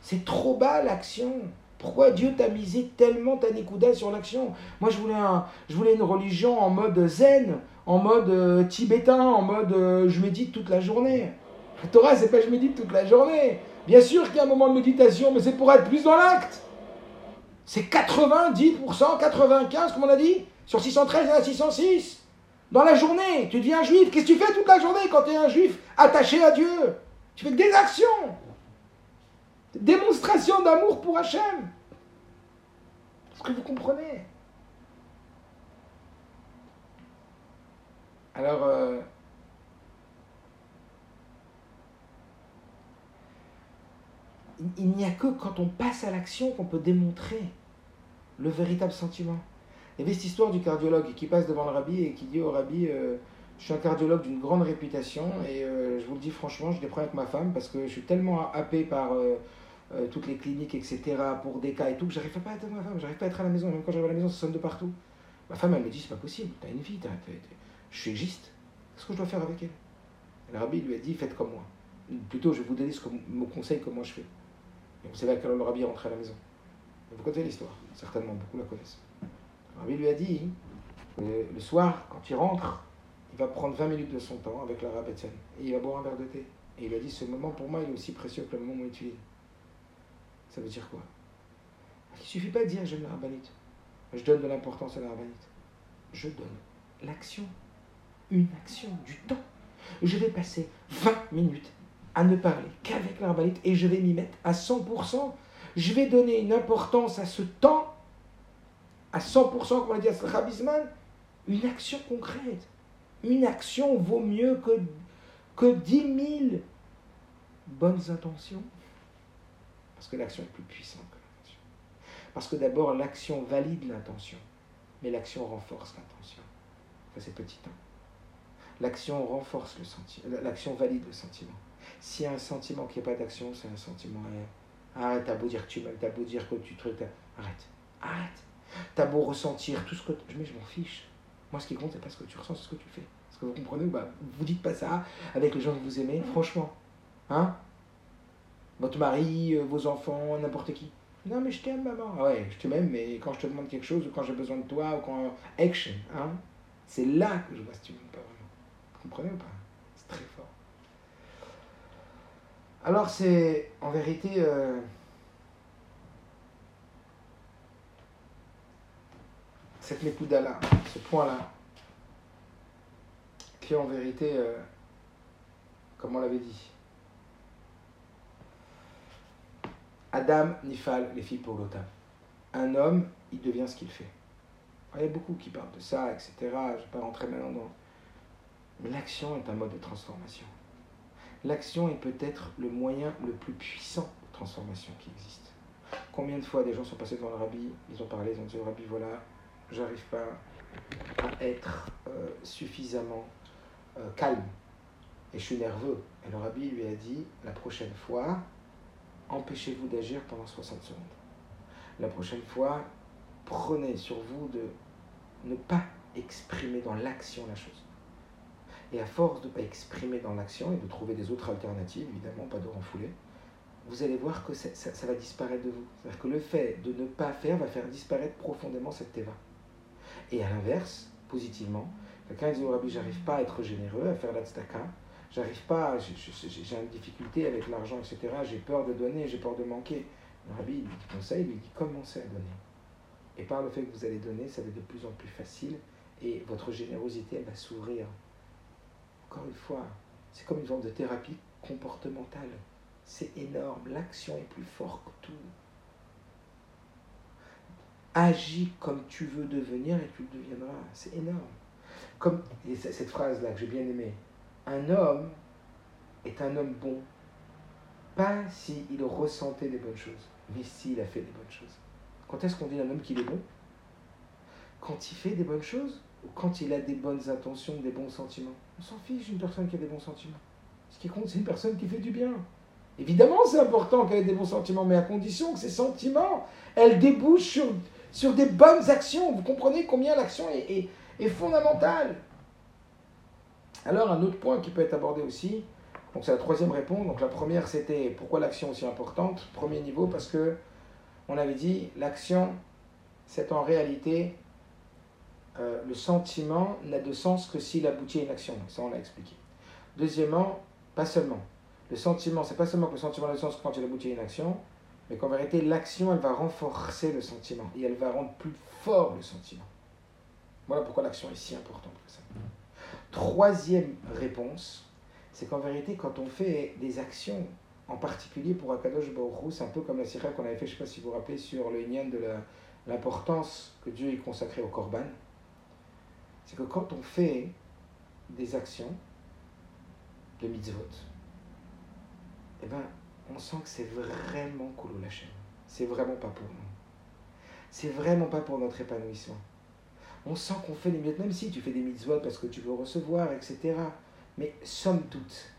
C'est trop bas l'action. Pourquoi Dieu t'a misé tellement ta nikuda sur l'action? Moi, je voulais, un, je voulais une religion en mode zen, en mode euh, tibétain, en mode euh, je médite toute la journée. La Torah, c'est pas je médite toute la journée. Bien sûr qu'il y a un moment de méditation, mais c'est pour être plus dans l'acte. C'est 90%, 95%, comme on a dit. Sur 613, il y en a 606. Dans la journée, tu deviens juif. Qu'est-ce que tu fais toute la journée quand tu es un juif attaché à Dieu? Tu fais des actions. Démonstration d'amour pour Hachem. Est-ce que vous comprenez? Alors, euh, il n'y a que quand on passe à l'action qu'on peut démontrer le véritable sentiment. Il y avait cette histoire du cardiologue qui passe devant le rabbi et qui dit au rabbi euh, Je suis un cardiologue d'une grande réputation et euh, je vous le dis franchement, je problèmes avec ma femme parce que je suis tellement happé par euh, toutes les cliniques, etc., pour des cas et tout, que j'arrive pas à être ma femme, j'arrive pas à être à la maison, même quand j'arrive à la maison, ça sonne de partout. Ma femme, elle me dit, c'est pas possible, t'as une vie, je suis juste, qu'est-ce que je dois faire avec elle? Le rabbi lui a dit, faites comme moi. Plutôt, je vais vous donner ce que me conseille comment je fais. Et vous savez à quel le rabbi est à la maison. vous connaissez l'histoire, certainement, beaucoup la connaissent. Le rabbi lui a dit, le, soir, quand il rentre, il va prendre 20 minutes de son temps avec la Betsen et il va boire un verre de thé. Et il a dit ce moment pour moi est aussi précieux que le moment où il Ça veut dire quoi? Il ne suffit pas de dire j'aime la rabbinite. Je donne de l'importance à la rabbinite. Je donne l'action. Une action, du temps. Je vais passer 20 minutes à ne parler qu'avec la rabbinite et je vais m'y mettre à 100%. Je vais donner une importance à ce temps, à 100%, comme on a dit à Rabisman, une action concrète. Une action vaut mieux que, que 10 000 bonnes intentions. Parce que l'action est plus puissante que l'intention. Parce que d'abord, l'action valide l'intention, mais l'action renforce l'intention. Ça, c'est petit 1. L'action renforce le sentiment, l'action valide le sentiment. S'il y a un sentiment qui n'est pas d'action, c'est un sentiment. Arrête, t'as beau dire que tu m'aimes, t'as beau dire que tu trucs, arrête, arrête. T'as beau ressentir tout ce que. Mais je m'en fiche. Moi, ce qui compte, c'est pas ce que tu ressens, c'est ce que tu fais. Est-ce que vous comprenez bah, Vous dites pas ça avec les gens que vous aimez, franchement. Hein? Votre mari, euh, vos enfants, n'importe qui. Non, mais je t'aime, maman. Ah ouais, je t'aime, mais quand je te demande quelque chose, ou quand j'ai besoin de toi, ou quand. Action, hein C'est là que je vois si tu m'aimes pas vraiment. Vous comprenez ou pas? C'est très fort. Alors, c'est en vérité. Euh, cette Nekuda-là, ce point-là, qui est en vérité, euh, comme on l'avait dit, Adam Nifal, les filles pour l'OTAN. Un homme, il devient ce qu'il fait. Il y a beaucoup qui parlent de ça, etc. Je ne vais pas rentrer maintenant dans. Mais l'action est un mode de transformation. L'action est peut-être le moyen le plus puissant de transformation qui existe. Combien de fois des gens sont passés devant le rabbi, ils ont parlé, ils ont dit au rabbi, voilà, j'arrive pas à être euh, suffisamment euh, calme et je suis nerveux. Et le rabbi lui a dit la prochaine fois, empêchez-vous d'agir pendant 60 secondes. La prochaine fois, prenez sur vous de ne pas exprimer dans l'action la chose. Et à force de ne pas exprimer dans l'action et de trouver des autres alternatives, évidemment, pas de renfouler, vous allez voir que ça, va disparaître de vous. C'est-à-dire que le fait de ne pas faire va faire disparaître profondément cette teva. Et à l'inverse, positivement, quelqu'un dit au rabbi, j'arrive pas à être généreux, à faire la j'arrive pas, j'ai une difficulté avec l'argent, etc., j'ai peur de donner, j'ai peur de manquer. Le rabbi lui dit conseil, il lui dit commencez à donner. Et par le fait que vous allez donner, ça va être de plus en plus facile et votre générosité, elle va s'ouvrir. Encore une fois, c'est comme une forme de thérapie comportementale. C'est énorme, l'action est plus forte que tout agis comme tu veux devenir et tu le deviendras. C'est énorme. Comme cette phrase-là que j'ai bien aimée. Un homme est un homme bon, pas s'il ressentait des bonnes choses, mais s'il a fait des bonnes choses. Quand est-ce qu'on dit d'un homme qu'il est bon? Quand il fait des bonnes choses? Quand il a des bonnes intentions, des bons sentiments On s'en fiche d'une personne qui a des bons sentiments. Ce qui compte, c'est une personne qui fait du bien. Évidemment, c'est important qu'elle ait des bons sentiments, mais à condition que ces sentiments, elles débouchent sur sur des bonnes actions. Vous comprenez combien l'action est, est, fondamentale. Alors un autre point qui peut être abordé aussi, donc c'est la troisième réponse. Donc la première c'était pourquoi l'action est aussi importante? Premier niveau parce que on avait dit l'action c'est en réalité euh, le sentiment n'a de sens que s'il aboutit à une action. Ça on l'a expliqué. Deuxièmement, pas seulement. Le sentiment, c'est pas seulement que le sentiment a de sens quand il aboutit à une action, mais qu'en vérité, l'action, elle va renforcer le sentiment et elle va rendre plus fort le sentiment. Voilà pourquoi l'action est si importante que ça. Troisième réponse, c'est qu'en vérité, quand on fait des actions, en particulier pour Akadosh Baruch c'est un peu comme la sirah qu'on avait fait, je ne sais pas si vous vous rappelez, sur le de l'importance que Dieu est consacré au Korban. C'est que quand on fait des actions de mitzvot, eh ben, on sent que c'est vraiment la chaîne. C'est vraiment pas pour nous. C'est vraiment pas pour notre épanouissement. On sent qu'on fait les mitzvot, même si tu fais des mitzvot parce que tu veux recevoir, etc. Mais somme toute,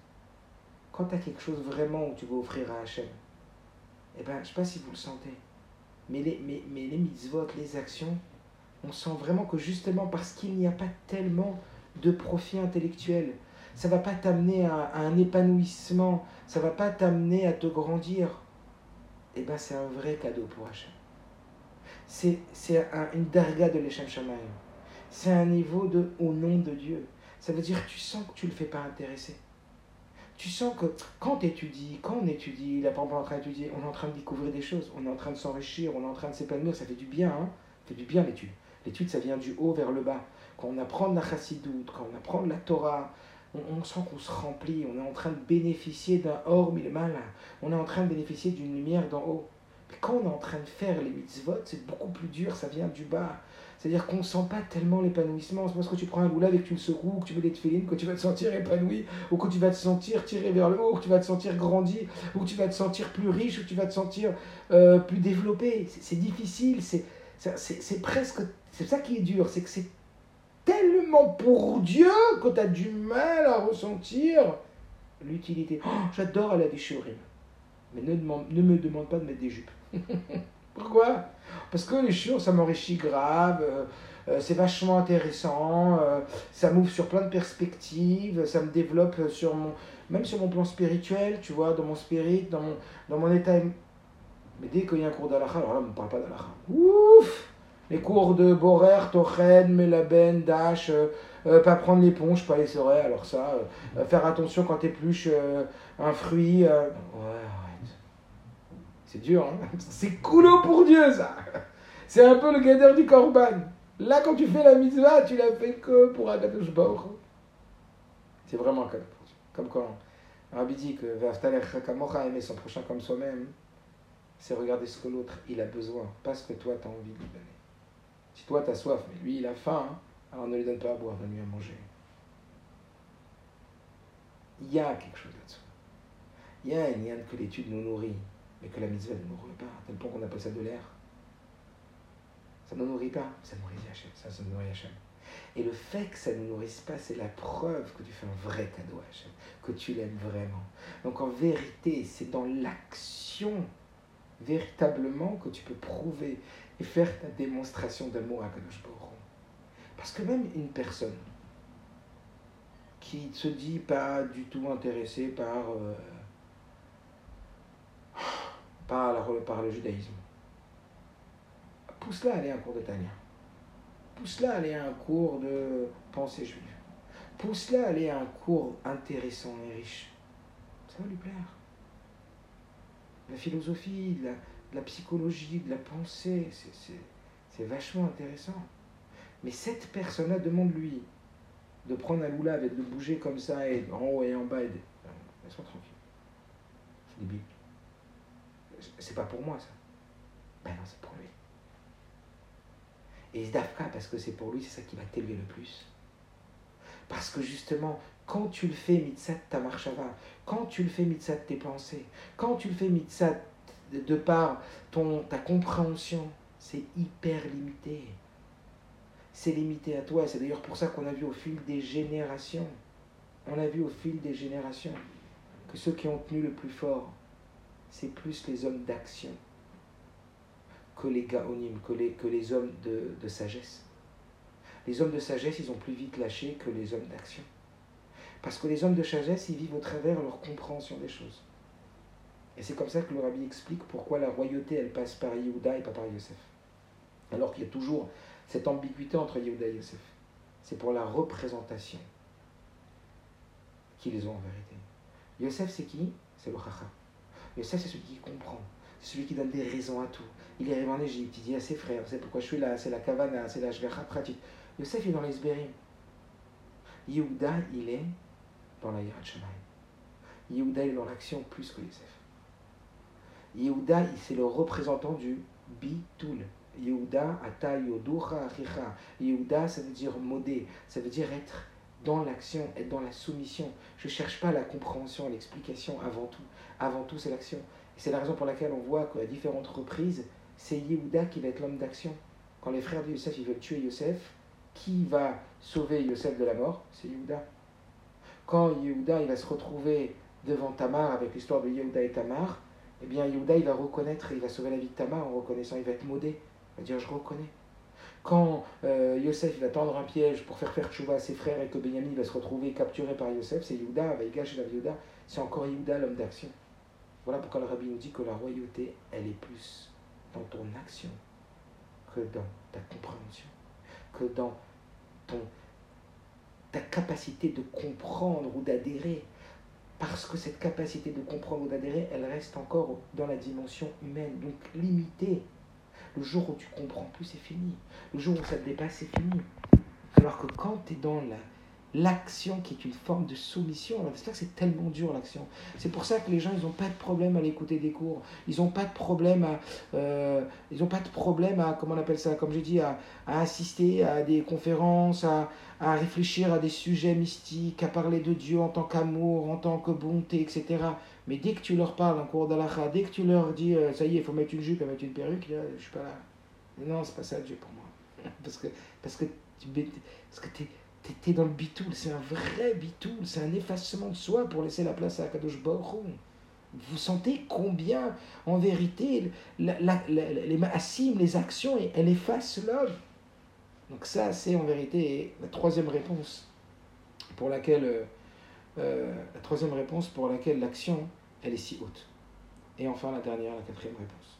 quand tu as quelque chose vraiment où tu veux offrir à Hachem, eh ben, je sais pas si vous le sentez, mais les, mais, mais les mitzvot, les actions, on sent vraiment que justement parce qu'il n'y a pas tellement de profit intellectuel, ça va pas t'amener à, un épanouissement, ça va pas t'amener à te grandir. Eh bien, c'est un vrai cadeau pour Hachem. C'est, c'est une darga de l'Echem Shamayim. C'est un niveau de au nom de Dieu. Ça veut dire tu sens que tu ne le fais pas intéresser. Tu sens que quand tu étudies, quand on étudie, là par exemple en train d'étudier, on est en train de découvrir des choses, on est en train de s'enrichir, on est en train de s'épanouir, ça fait du bien, hein ça fait du bien l'étude. L'étude, ça vient du haut vers le bas. Quand on apprend de la chassidoute, quand on apprend de la Torah, on, sent qu'on se remplit, on est en train de bénéficier d'un or mal, on est en train de bénéficier d'une lumière d'en haut. Mais quand on est en train de faire les mitzvot, c'est beaucoup plus dur, ça vient du bas. C'est-à-dire qu'on ne sent pas tellement l'épanouissement. C'est parce que tu prends un loulave et que tu le secoues, que tu mets des tefilines, que tu vas te sentir épanoui, ou que tu vas te sentir tiré vers le haut, que tu vas te sentir grandi, ou que tu vas te sentir plus riche, ou que tu vas te sentir euh, plus développé. C'est difficile, c'est presque... C'est ça qui est dur, c'est que c'est tellement pour Dieu que tu as du mal à ressentir l'utilité. Oh, j'adore aller à des. Mais ne, ne me demande pas de mettre des jupes. Pourquoi? Parce que les shiurim, ça m'enrichit grave. Euh, euh, c'est vachement intéressant, euh, ça m'ouvre sur plein de perspectives, ça me développe sur mon, même sur mon plan spirituel, tu vois, dans mon spirit, dans mon, dans mon état. Mais dès qu'il y a un cours d'Alakha, alors là, on ne parle pas d'Alakha. Ouf les cours de Borer, Tochen, Melaben, Dash, euh, euh, pas prendre l'éponge, pas les serrer, alors ça, euh, faire attention quand t'épluches un fruit. ouais, arrête. C'est dur, hein C'est coulo pour Dieu, ça C'est un peu le gader du Corban. Là, quand tu fais la mitzvah, tu l'as fait que pour Akadosh Baruch. C'est vraiment un cadeau pour Dieu. Comme quand Rabbi dit que Vaftalech aimer son prochain comme soi-même, c'est regarder ce que l'autre il a besoin, pas ce que toi tu as envie de lui donner. Si toi, tu as soif, mais lui, il a faim, hein, alors ne lui donne pas à boire, donne-lui à manger. Il y a quelque chose là-dessous. Il y a un lien que l'étude nous nourrit, mais que la mitzvah ne nous nourrit pas, à tel point qu'on appelle ça de l'air. Ça ne nous nourrit pas, ça nourrit Hachem, ça, ça nourrit Hachem. Et le fait que ça ne nous nourrisse pas, c'est la preuve que tu fais un vrai cadeau à Hachem, que tu l'aimes vraiment. Donc en vérité, c'est dans l'action véritablement que tu peux prouver et faire ta démonstration d'amour à Kadosh Parce que même une personne qui se dit pas du tout intéressée par, euh, par, par, le judaïsme, pousse-la à aller à un cours de Tania. Pousse-la à aller à un cours de pensée juive. Pousse-la à aller à un cours intéressant et riche. Ça va lui plaire. La philosophie, la, la psychologie, de la pensée, c'est vachement intéressant. Mais cette personne-là demande-lui de prendre un loulave et de bouger comme ça, et en haut et en bas, et de... laisse-moi tranquille. C'est débile. C'est pas pour moi ça. Ben non, c'est pour lui. Et Zdafka, parce que c'est pour lui, c'est ça qui va t'élever le plus. Parce que justement, quand tu le fais mitzat ta marche va, quand tu le fais mitzat tes pensées, quand tu le fais mitzat de par ton, ta compréhension, c'est hyper limité. C'est limité à toi. C'est d'ailleurs pour ça qu'on a vu au fil des générations, on a vu au fil des générations que ceux qui ont tenu le plus fort, c'est plus les hommes d'action que les gaonim, que les, que les hommes de, de sagesse. Les hommes de sagesse, ils ont plus vite lâché que les hommes d'action. Parce que les hommes de sagesse, ils vivent au travers leur compréhension des choses. Et c'est comme ça que le rabbi explique pourquoi la royauté, elle passe par Yehuda et pas par Yosef. Alors qu'il y a toujours cette ambiguïté entre Yehuda et Yosef. C'est pour la représentation qu'ils ont en vérité. Yosef, c'est qui? C'est le Chacha. Yosef, c'est celui qui comprend. C'est celui qui donne des raisons à tout. Il arrive en Égypte, il dit à ses frères, c'est pourquoi je suis là, c'est la kavana, c'est la shgacha pratique. Yosef est dans les Sberim. Yehuda, il est dans la Yirat Yehuda est dans l'action plus que Yosef. Yehuda, c'est le représentant du bitul. Yehuda, ata yoducha achicha. Yehuda, ça veut dire modé, ça veut dire être dans l'action, être dans la soumission. Je ne cherche pas la compréhension, l'explication avant tout. Avant tout, c'est l'action. C'est la raison pour laquelle on voit qu'à différentes reprises, c'est Yehuda qui va être l'homme d'action. Quand les frères de Yosef veulent tuer Yosef, qui va sauver Yosef de la mort? C'est Yehuda. Quand Yehuda va se retrouver devant Tamar avec l'histoire de Yehuda et Tamar, eh bien Yehuda, il va reconnaître, il va sauver la vie de Tamar en reconnaissant, il va être modé, il va dire je reconnais. Quand euh, Yosef il va tendre un piège pour faire faire chouva à ses frères et que Benjamin va se retrouver capturé par Yosef, c'est Yehuda, va y gâcher la Yehuda, c'est encore Yehuda l'homme d'action. Voilà pourquoi le rabbi nous dit que la royauté, elle est plus dans ton action que dans ta compréhension, que dans ton, ta capacité de comprendre ou d'adhérer. Parce que cette capacité de comprendre ou d'adhérer, elle reste encore dans la dimension humaine, donc limitée. Le jour où tu comprends plus, c'est fini. Le jour où ça te dépasse, c'est fini. Alors que quand tu es dans la, l'action qui est une forme de soumission. C'est que c'est tellement dur l'action. C'est pour ça que les gens, ils n'ont pas de problème à l'écouter des cours. Ils n'ont pas de problème à, euh, ils ont pas de problème à, comment on appelle ça, comme j'ai dit, à, assister à des conférences, à, à, réfléchir à des sujets mystiques, à parler de Dieu en tant qu'amour, en tant que bonté, etc. Mais dès que tu leur parles en cours d'Alaha, dès que tu leur dis, euh, ça y est, il faut mettre une jupe et mettre une perruque, là, je suis pas là. non, c'est pas ça Dieu pour moi. Parce que, parce que, parce que T'es dans le bitoul, c'est un vrai bitoul, c'est un effacement de soi pour laisser la place à Kadosh Baruch Vous sentez combien, en vérité, les maasim, les actions, elles effacent l'homme. Donc ça, c'est en vérité la troisième réponse pour laquelle, euh, euh, la troisième réponse pour laquelle l'action, elle est si haute. Et enfin la dernière, la quatrième réponse.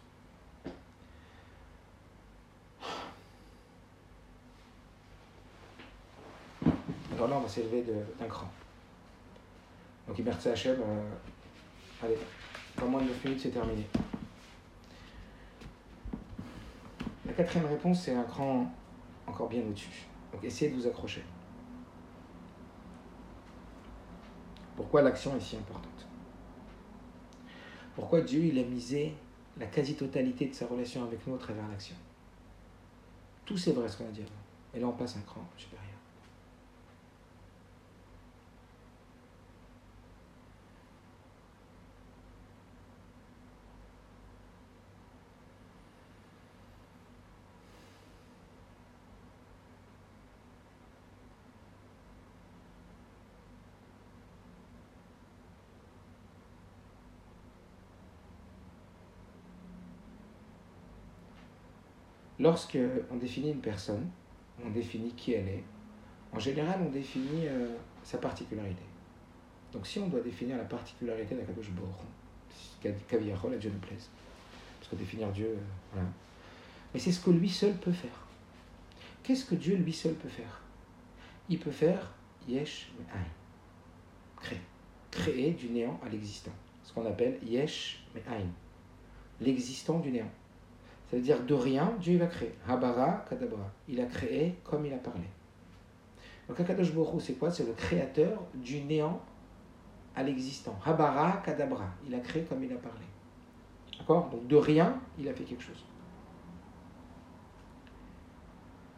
On va s'élever d'un cran. Donc, Ibertse Hachem, euh, allez, en moins de 9 minutes, c'est terminé. La quatrième réponse, c'est un cran encore bien au-dessus. Donc, essayez de vous accrocher. Pourquoi l'action est si importante? Pourquoi Dieu il a misé la quasi-totalité de sa relation avec nous à travers l'action? Tout c'est vrai ce qu'on a dit avant. Et là, on passe un cran supérieur. Lorsque on définit une personne, on définit qui elle est. En général, on définit euh, sa particularité. Donc si on doit définir la particularité d'Akadosh Baruch Kaviyachol, à Dieu nous plaise. Parce que définir Dieu, euh, voilà. Mais c'est ce que lui seul peut faire. Qu'est-ce que Dieu lui seul peut faire? Il peut faire Yesh Me'ain. Créer. Créer du néant à l'existant. Ce qu'on appelle Yesh Me'ain. L'existant du néant. Ça veut dire de rien, Dieu va créer. Habara Kadabra. Il a créé comme il a parlé. Donc Akadosh Borou, c'est quoi? C'est le créateur du néant à l'existant. Habara Kadabra. Il a créé comme il a parlé. D'accord? Donc de rien, il a fait quelque chose.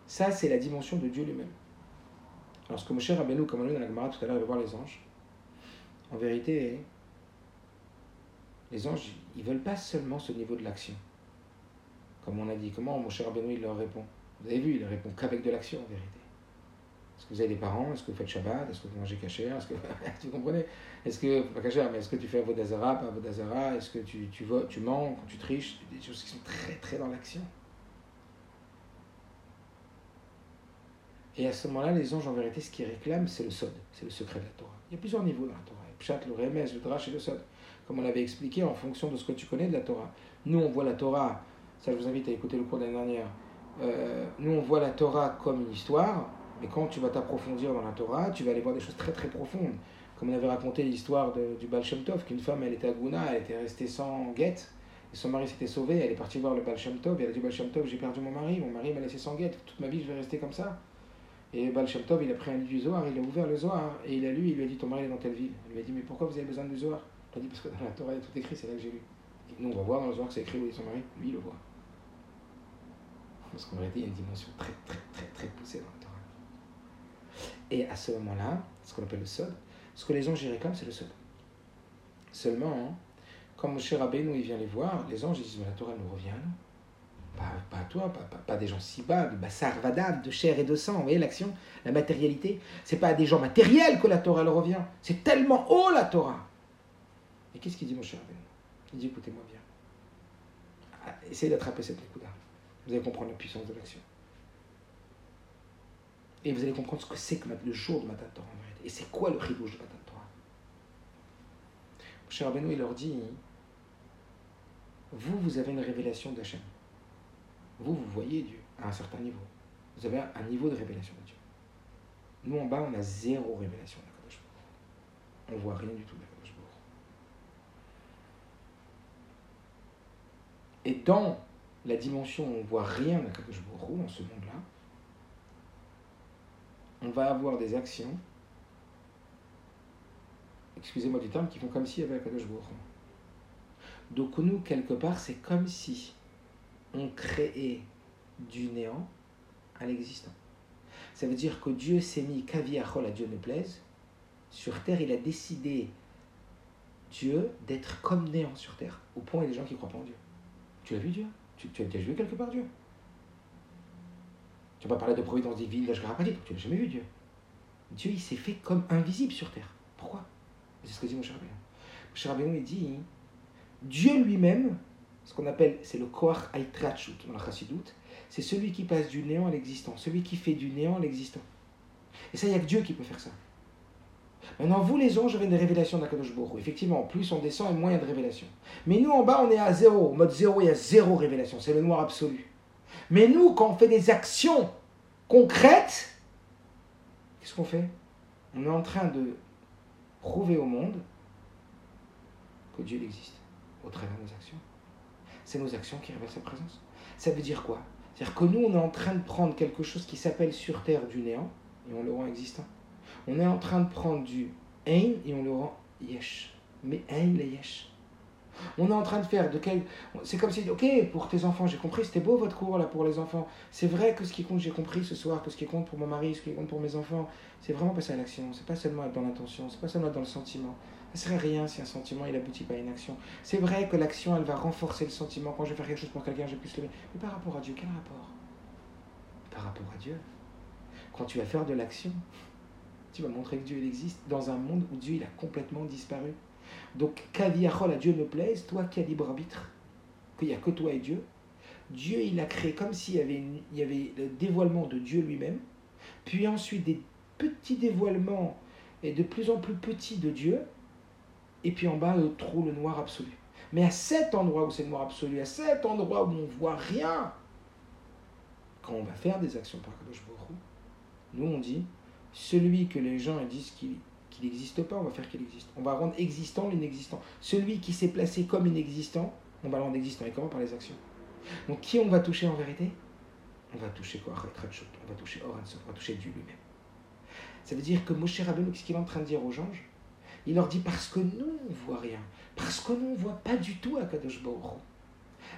Ça, c'est la dimension de Dieu lui-même. Alors, ce que Moshe Rabbeinu, comme on l'a dit dans la Gemara tout à l'heure, il va voir les anges. En vérité, les anges, ils veulent pas seulement ce niveau de l'action comme on a dit. Comment mon cher Benoît leur répond? Vous avez vu, il répond qu'avec de l'action en vérité. Est-ce que vous avez des parents? Est-ce que vous faites Shabbat? Est-ce que vous mangez caché Est-ce que tu comprenez Est-ce que pas caché mais est-ce que tu fais Avodazara, pas Avodazara Est-ce que tu, tu votes, tu mens tu triches? Des choses qui sont très très dans l'action. Et à ce moment-là, les anges, en vérité, ce qu'ils réclament, c'est le Sod, c'est le secret de la Torah. Il y a plusieurs niveaux dans la Torah. Pshat, le Remez, le Drash et le Sod. Comme on l'avait expliqué, en fonction de ce que tu connais de la Torah. Nous, on voit la Torah ça je vous invite à écouter le cours de l'année dernière, euh, nous on voit la Torah comme une histoire, mais quand tu vas t'approfondir dans la Torah, tu vas aller voir des choses très très profondes. Comme on avait raconté l'histoire du Baal Shem Tov, qu'une femme elle était à Gouna, elle était restée sans guette, et son mari s'était sauvé, elle est partie voir le Baal Shem Tov, et elle a dit Baal Shem Tov, j'ai perdu mon mari, mon mari m'a laissé sans guette, toute ma vie je vais rester comme ça. Et Baal Shem Tov, il a pris un livre du Zohar, il a ouvert le Zohar, et il a lu, il lui a dit Ton mari est dans telle ville. Il lui a dit Mais pourquoi vous avez besoin du Zohar? Il a dit Parce que dans la Torah il y a tout écrit, c'est là que j'ai lu. nous on va voir dans le Zohar que c'est écrit où est son mari, lui il le voit. Parce qu'en réalité, il y a une dimension très, très, très, très poussée dans la Torah. Et à ce moment-là, ce qu'on appelle le Sod, ce que les anges y réclament, c'est le Sod. Seulement, hein, quand Moshe Rabbeinu il vient les voir, les anges disent Mais la Torah nous revient, pas, pas, toi, pas, pas, des gens si bas, de bassar de chair et de sang. Vous voyez l'action, la matérialité. C'est pas à des gens matériels que la Torah leur revient. C'est tellement haut la Torah. Et qu'est-ce qu'il dit Moshe Rabbeinu? Il dit Écoutez-moi bien. Ah, essayez d'attraper cette écoute vous allez comprendre la puissance de l'action. Et vous allez comprendre ce que c'est que le jour de Matan Torah en vérité. Et c'est quoi le ridouche de Matan Torah? Cher Benoît, il leur dit Vous, vous avez une révélation d'Hachem. Vous, vous voyez Dieu à un certain niveau. Vous avez un niveau de révélation de Dieu. Nous en bas, on a zéro révélation d'Akadosh On voit rien du tout d'Akadosh Et dans la dimension où on voit rien d'Akadosh dans ce monde-là, on va avoir des actions, excusez-moi du terme, qui font comme y avait Akadosh Donc nous, quelque part, c'est comme si on créait du néant à l'existant. Ça veut dire que Dieu s'est mis kaviachol à Dieu ne plaise. Sur terre, il a décidé, Dieu, d'être comme néant sur terre. Au point, il y a des gens qui ne croient pas en Dieu. Tu l'as vu Dieu? Tu, as déjà vu quelque part Dieu? Tu vas pas parler de providence divine, d'Ashgarapati, tu n'as jamais vu Dieu? Dieu, il s'est fait comme invisible sur terre. Pourquoi? C'est ce que dit mon cher Rabbeinu. Mon il dit Dieu lui-même, ce qu'on appelle, c'est le Koach Aitrachut dans la c'est celui qui passe du néant à l'existant, celui qui fait du néant à l'existant. Et ça, il n'y a que Dieu qui peut faire ça. Maintenant, vous les anges, avez des révélations d'Akadosh Baruch Effectivement, plus on descend et moins il y a de révélations. Mais nous, en bas, on est à zéro. mode zéro, il y a zéro révélation. C'est le noir absolu. Mais nous, quand on fait des actions concrètes, qu'est-ce qu'on fait? On est en train de prouver au monde que Dieu existe au travers de nos actions. C'est nos actions qui révèlent sa présence. Ça veut dire quoi? C'est-à-dire que nous, on est en train de prendre quelque chose qui s'appelle sur Terre du néant et on le rend existant. On est en train de prendre du Ein et on le rend Yesh. Mais Ein le Yesh. On est en train de faire de quel. C'est comme si, ok, pour tes enfants, j'ai compris, c'était beau votre cours là pour les enfants. C'est vrai que ce qui compte, j'ai compris ce soir, que ce qui compte pour mon mari, ce qui compte pour mes enfants, c'est vraiment passer à l'action. C'est pas seulement être dans l'intention, c'est pas seulement être dans le sentiment. Ça serait rien si un sentiment il aboutit pas à une action. C'est vrai que l'action elle va renforcer le sentiment. Quand je vais faire quelque chose pour quelqu'un, je vais plus le Mais par rapport à Dieu, quel rapport? Par rapport à Dieu, quand tu vas faire de l'action, tu vas montrer que Dieu il existe dans un monde où Dieu il a complètement disparu. Donc, Kaviachol à Dieu ne plaise, toi qui as libre arbitre, qu'il n'y a que toi et Dieu. Dieu il a créé comme s'il y avait, y avait le dévoilement de Dieu lui-même, puis ensuite des petits dévoilements et de plus en plus petits de Dieu, et puis en bas le trou, le noir absolu. Mais à cet endroit où c'est le noir absolu, à cet endroit où on ne voit rien, quand on va faire des actions par Kadosh nous on dit celui que les gens disent qu'il n'existe pas, on va faire qu'il existe. On va rendre existant l'inexistant. Celui qui s'est placé comme inexistant, on va le rendre existant. Et comment Par les actions? Donc qui on va toucher en vérité? On va toucher quoi? On va toucher Oranson, on va toucher Dieu lui-même. Ça veut dire que Moshe Rabbeinu, ce qu'il est en train de dire aux anges Il leur dit parce que nous, on ne voit rien. Parce que nous, on ne voit pas du tout Akadosh Baruch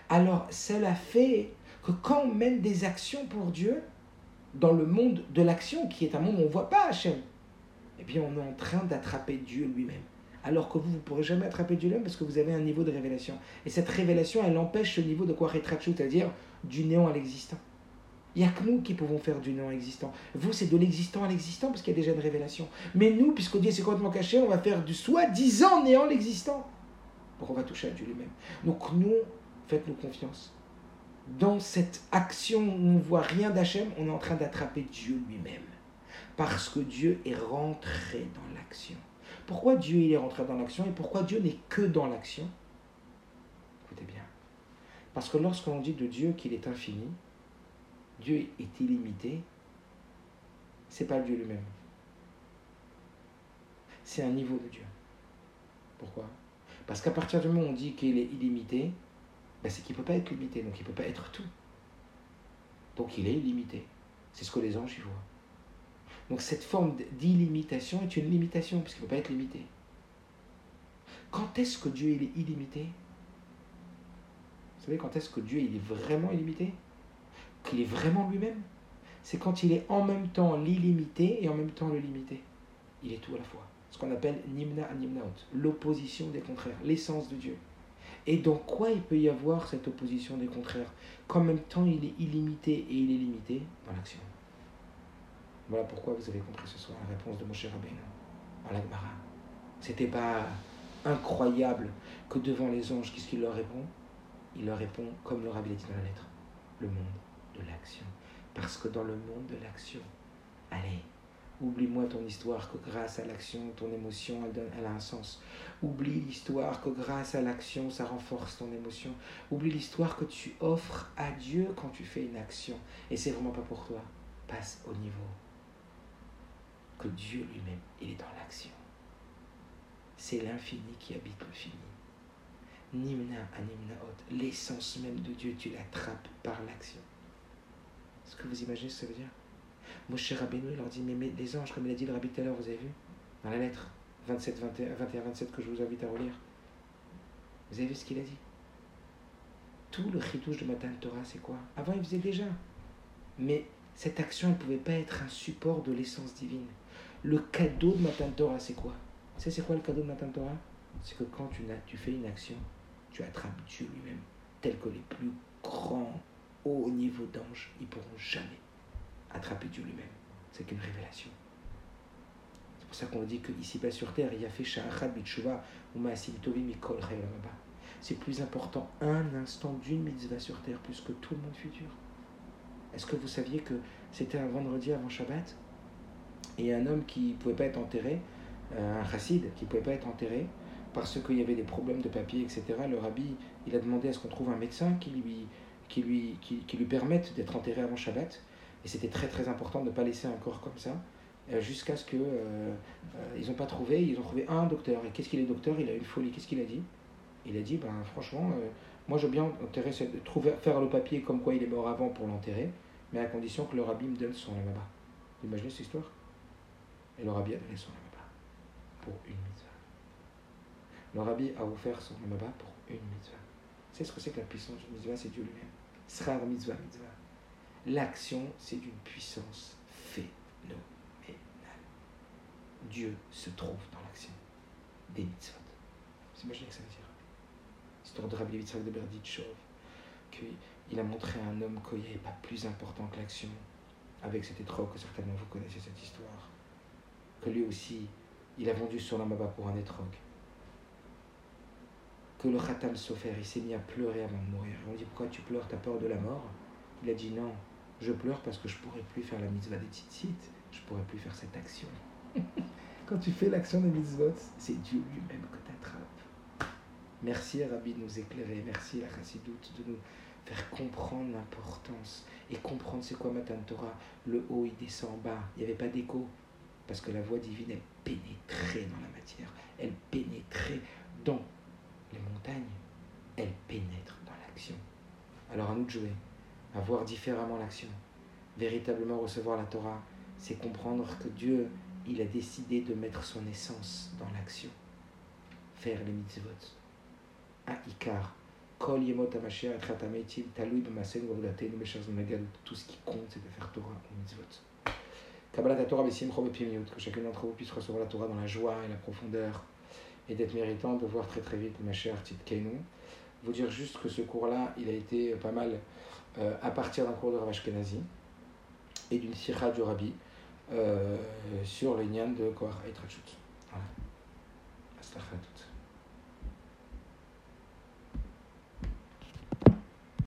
Alors, cela fait que quand on mène des actions pour Dieu, dans le monde de l'action, qui est un monde où on ne voit pas Hachem, eh bien, on est en train d'attraper Dieu lui-même. Alors que vous, vous ne pourrez jamais attraper Dieu lui-même parce que vous avez un niveau de révélation. Et cette révélation, elle empêche ce niveau de quoi rétrachu, c'est-à-dire du néant à l'existant. Il n'y a que nous qui pouvons faire du néant à l'existant. Vous, c'est de l'existant à l'existant parce qu'il y a déjà une révélation. Mais nous, puisque Dieu s'est complètement caché, on va faire du soi-disant néant l'existant. Donc on va toucher à Dieu lui-même. Donc nous, faites-nous confiance dans cette action où on ne voit rien d'Hachem, on est en train d'attraper Dieu lui-même. Parce que Dieu est rentré dans l'action. Pourquoi Dieu est rentré dans l'action et pourquoi Dieu n'est que dans l'action? Écoutez bien. Parce que lorsqu'on dit de Dieu qu'il est infini, Dieu est illimité, c'est pas Dieu lui-même. C'est un niveau de Dieu. Pourquoi? Parce qu'à partir du moment où on dit qu'il est illimité, ben, c'est qu'il ne peut pas être limité, donc il ne peut pas être tout. Donc il est illimité. C'est ce que les anges y voient. Donc cette forme d'illimitation est une limitation, puisqu'il ne peut pas être limité. Quand est-ce que Dieu est illimité? Vous savez quand est-ce que Dieu il est vraiment illimité? Qu'il est vraiment lui-même? C'est quand il est en même temps l'illimité et en même temps le limité. Il est tout à la fois. Ce qu'on appelle nimna animnaot, l'opposition des contraires, l'essence de Dieu. Et dans quoi il peut y avoir cette opposition des contraires? Qu'en même temps il est illimité et il est limité dans l'action. Voilà pourquoi vous avez compris ce soir la réponse de Moshe Rabbeinu à l'Agmara. C'était pas incroyable que devant les anges, qu'est-ce qu'il leur répond? Il leur répond comme le Rabbi dit dans la lettre, le monde de l'action. Parce que dans le monde de l'action, allez, Oublie-moi ton histoire que grâce à l'action, ton émotion, elle, a un sens. Oublie l'histoire que grâce à l'action, ça renforce ton émotion. Oublie l'histoire que tu offres à Dieu quand tu fais une action. Et c'est vraiment pas pour toi. Passe au niveau que Dieu lui-même, il est dans l'action. C'est l'infini qui habite le fini. Nimna animnaot, l'essence même de Dieu, tu l'attrapes par l'action. Est-ce que vous imaginez ce que ça veut dire? Moshe Rabbeinu leur dit, mais, les anges, comme il a dit le rabbi tout à l'heure, vous avez vu Dans la lettre 27, 21, 21, 27 que je vous invite à relire. Vous avez vu ce qu'il a dit? Tout le chitouche de Matan Torah, c'est quoi? Avant, il faisait déjà. Mais cette action ne pouvait pas être un support de l'essence divine. Le cadeau de Matan Torah, c'est quoi? Savez, c'est quoi le cadeau de Matan Torah? C'est que quand tu, tu fais une action, tu attrapes Dieu lui-même, tel que les plus grands, hauts niveaux d'anges, ils pourront jamais attraper Dieu lui-même. C'est qu'une révélation. C'est pour ça qu'on dit que ici bas sur terre, il y a fait C'est plus important un instant d'une mitzvah sur terre plus que tout le monde futur. Est-ce que vous saviez que c'était un vendredi avant Shabbat et un homme qui ne pouvait pas être enterré, euh, un chassid qui ne pouvait pas être enterré parce qu'il y avait des problèmes de papier, etc. Le rabbi, il a demandé à ce qu'on trouve un médecin qui lui, qui lui, qui, lui permette d'être enterré avant Shabbat. Et c'était très très important de ne pas laisser un corps comme ça, euh, jusqu'à ce qu'ils euh, ils n'ont pas trouvé, ils ont trouvé un docteur. Et qu'est-ce qu'il est docteur? Il a une folie. Qu'est-ce qu'il a dit? Il a dit, ben franchement, moi je bien enterrer, trouver, faire le papier comme quoi il est mort avant pour l'enterrer, mais à condition que le rabbi me donne son lamaba. Vous imaginez cette histoire? Et le rabbi a donné son lamaba pour une mitzvah. Le rabbi a offert son lamaba pour une mitzvah. C'est ce que c'est que la puissance d'une mitzvah C'est Dieu lui-même. Srar mitzvah, mitzvah. L'action, c'est d'une puissance phénoménale. Dieu se trouve dans l'action des mitzvot. Vous imaginez que ça veut dire L'histoire de Rabbi Yitzhak de Berditchov, qu'il a montré à un homme qu'il avait pas plus important que l'action, avec cet étrogue, que certainement vous connaissez cette histoire. Que lui aussi, il a vendu son lamaba pour un étrogue. Que le Khatam Sofer, il s'est mis à pleurer avant de mourir. On dit Pourquoi tu pleures? T'as peur de la mort? Il a dit Non, je pleure parce que je pourrais plus faire la mitzvah des tzitzit, je pourrais plus faire cette action. Quand tu fais l'action des mitzvot, c'est Dieu lui-même que tu attrapes. Merci Rabbi de nous éclairer, merci la Chassidoute de nous faire comprendre l'importance et comprendre c'est quoi Matan Torah? Le haut, il descend en bas. Il n'y avait pas d'écho. Parce que la voix divine, elle pénétrait dans la matière. Elle pénétrait dans les montagnes. Elle pénètre dans l'action. Alors à nous de jouer, à voir différemment l'action. Véritablement recevoir la Torah, c'est comprendre que Dieu, il a décidé de mettre son essence dans l'action. Faire les mitzvot. À Icar, Kol Yemot Talui. Tout ce qui compte, c'est de faire Torah ou mitzvot. Kabbalat Torah. Que chacun d'entre vous puisse recevoir la Torah dans la joie et la profondeur et d'être méritant de voir très très vite Mashiach Tzidkenu. Vous dire juste que ce cours-là, il a été pas mal euh, à partir d'un cours de Rav Ashkenazi et d'une sira du Rabbi euh, sur le Nyan de Koach Aitrachut. Voilà.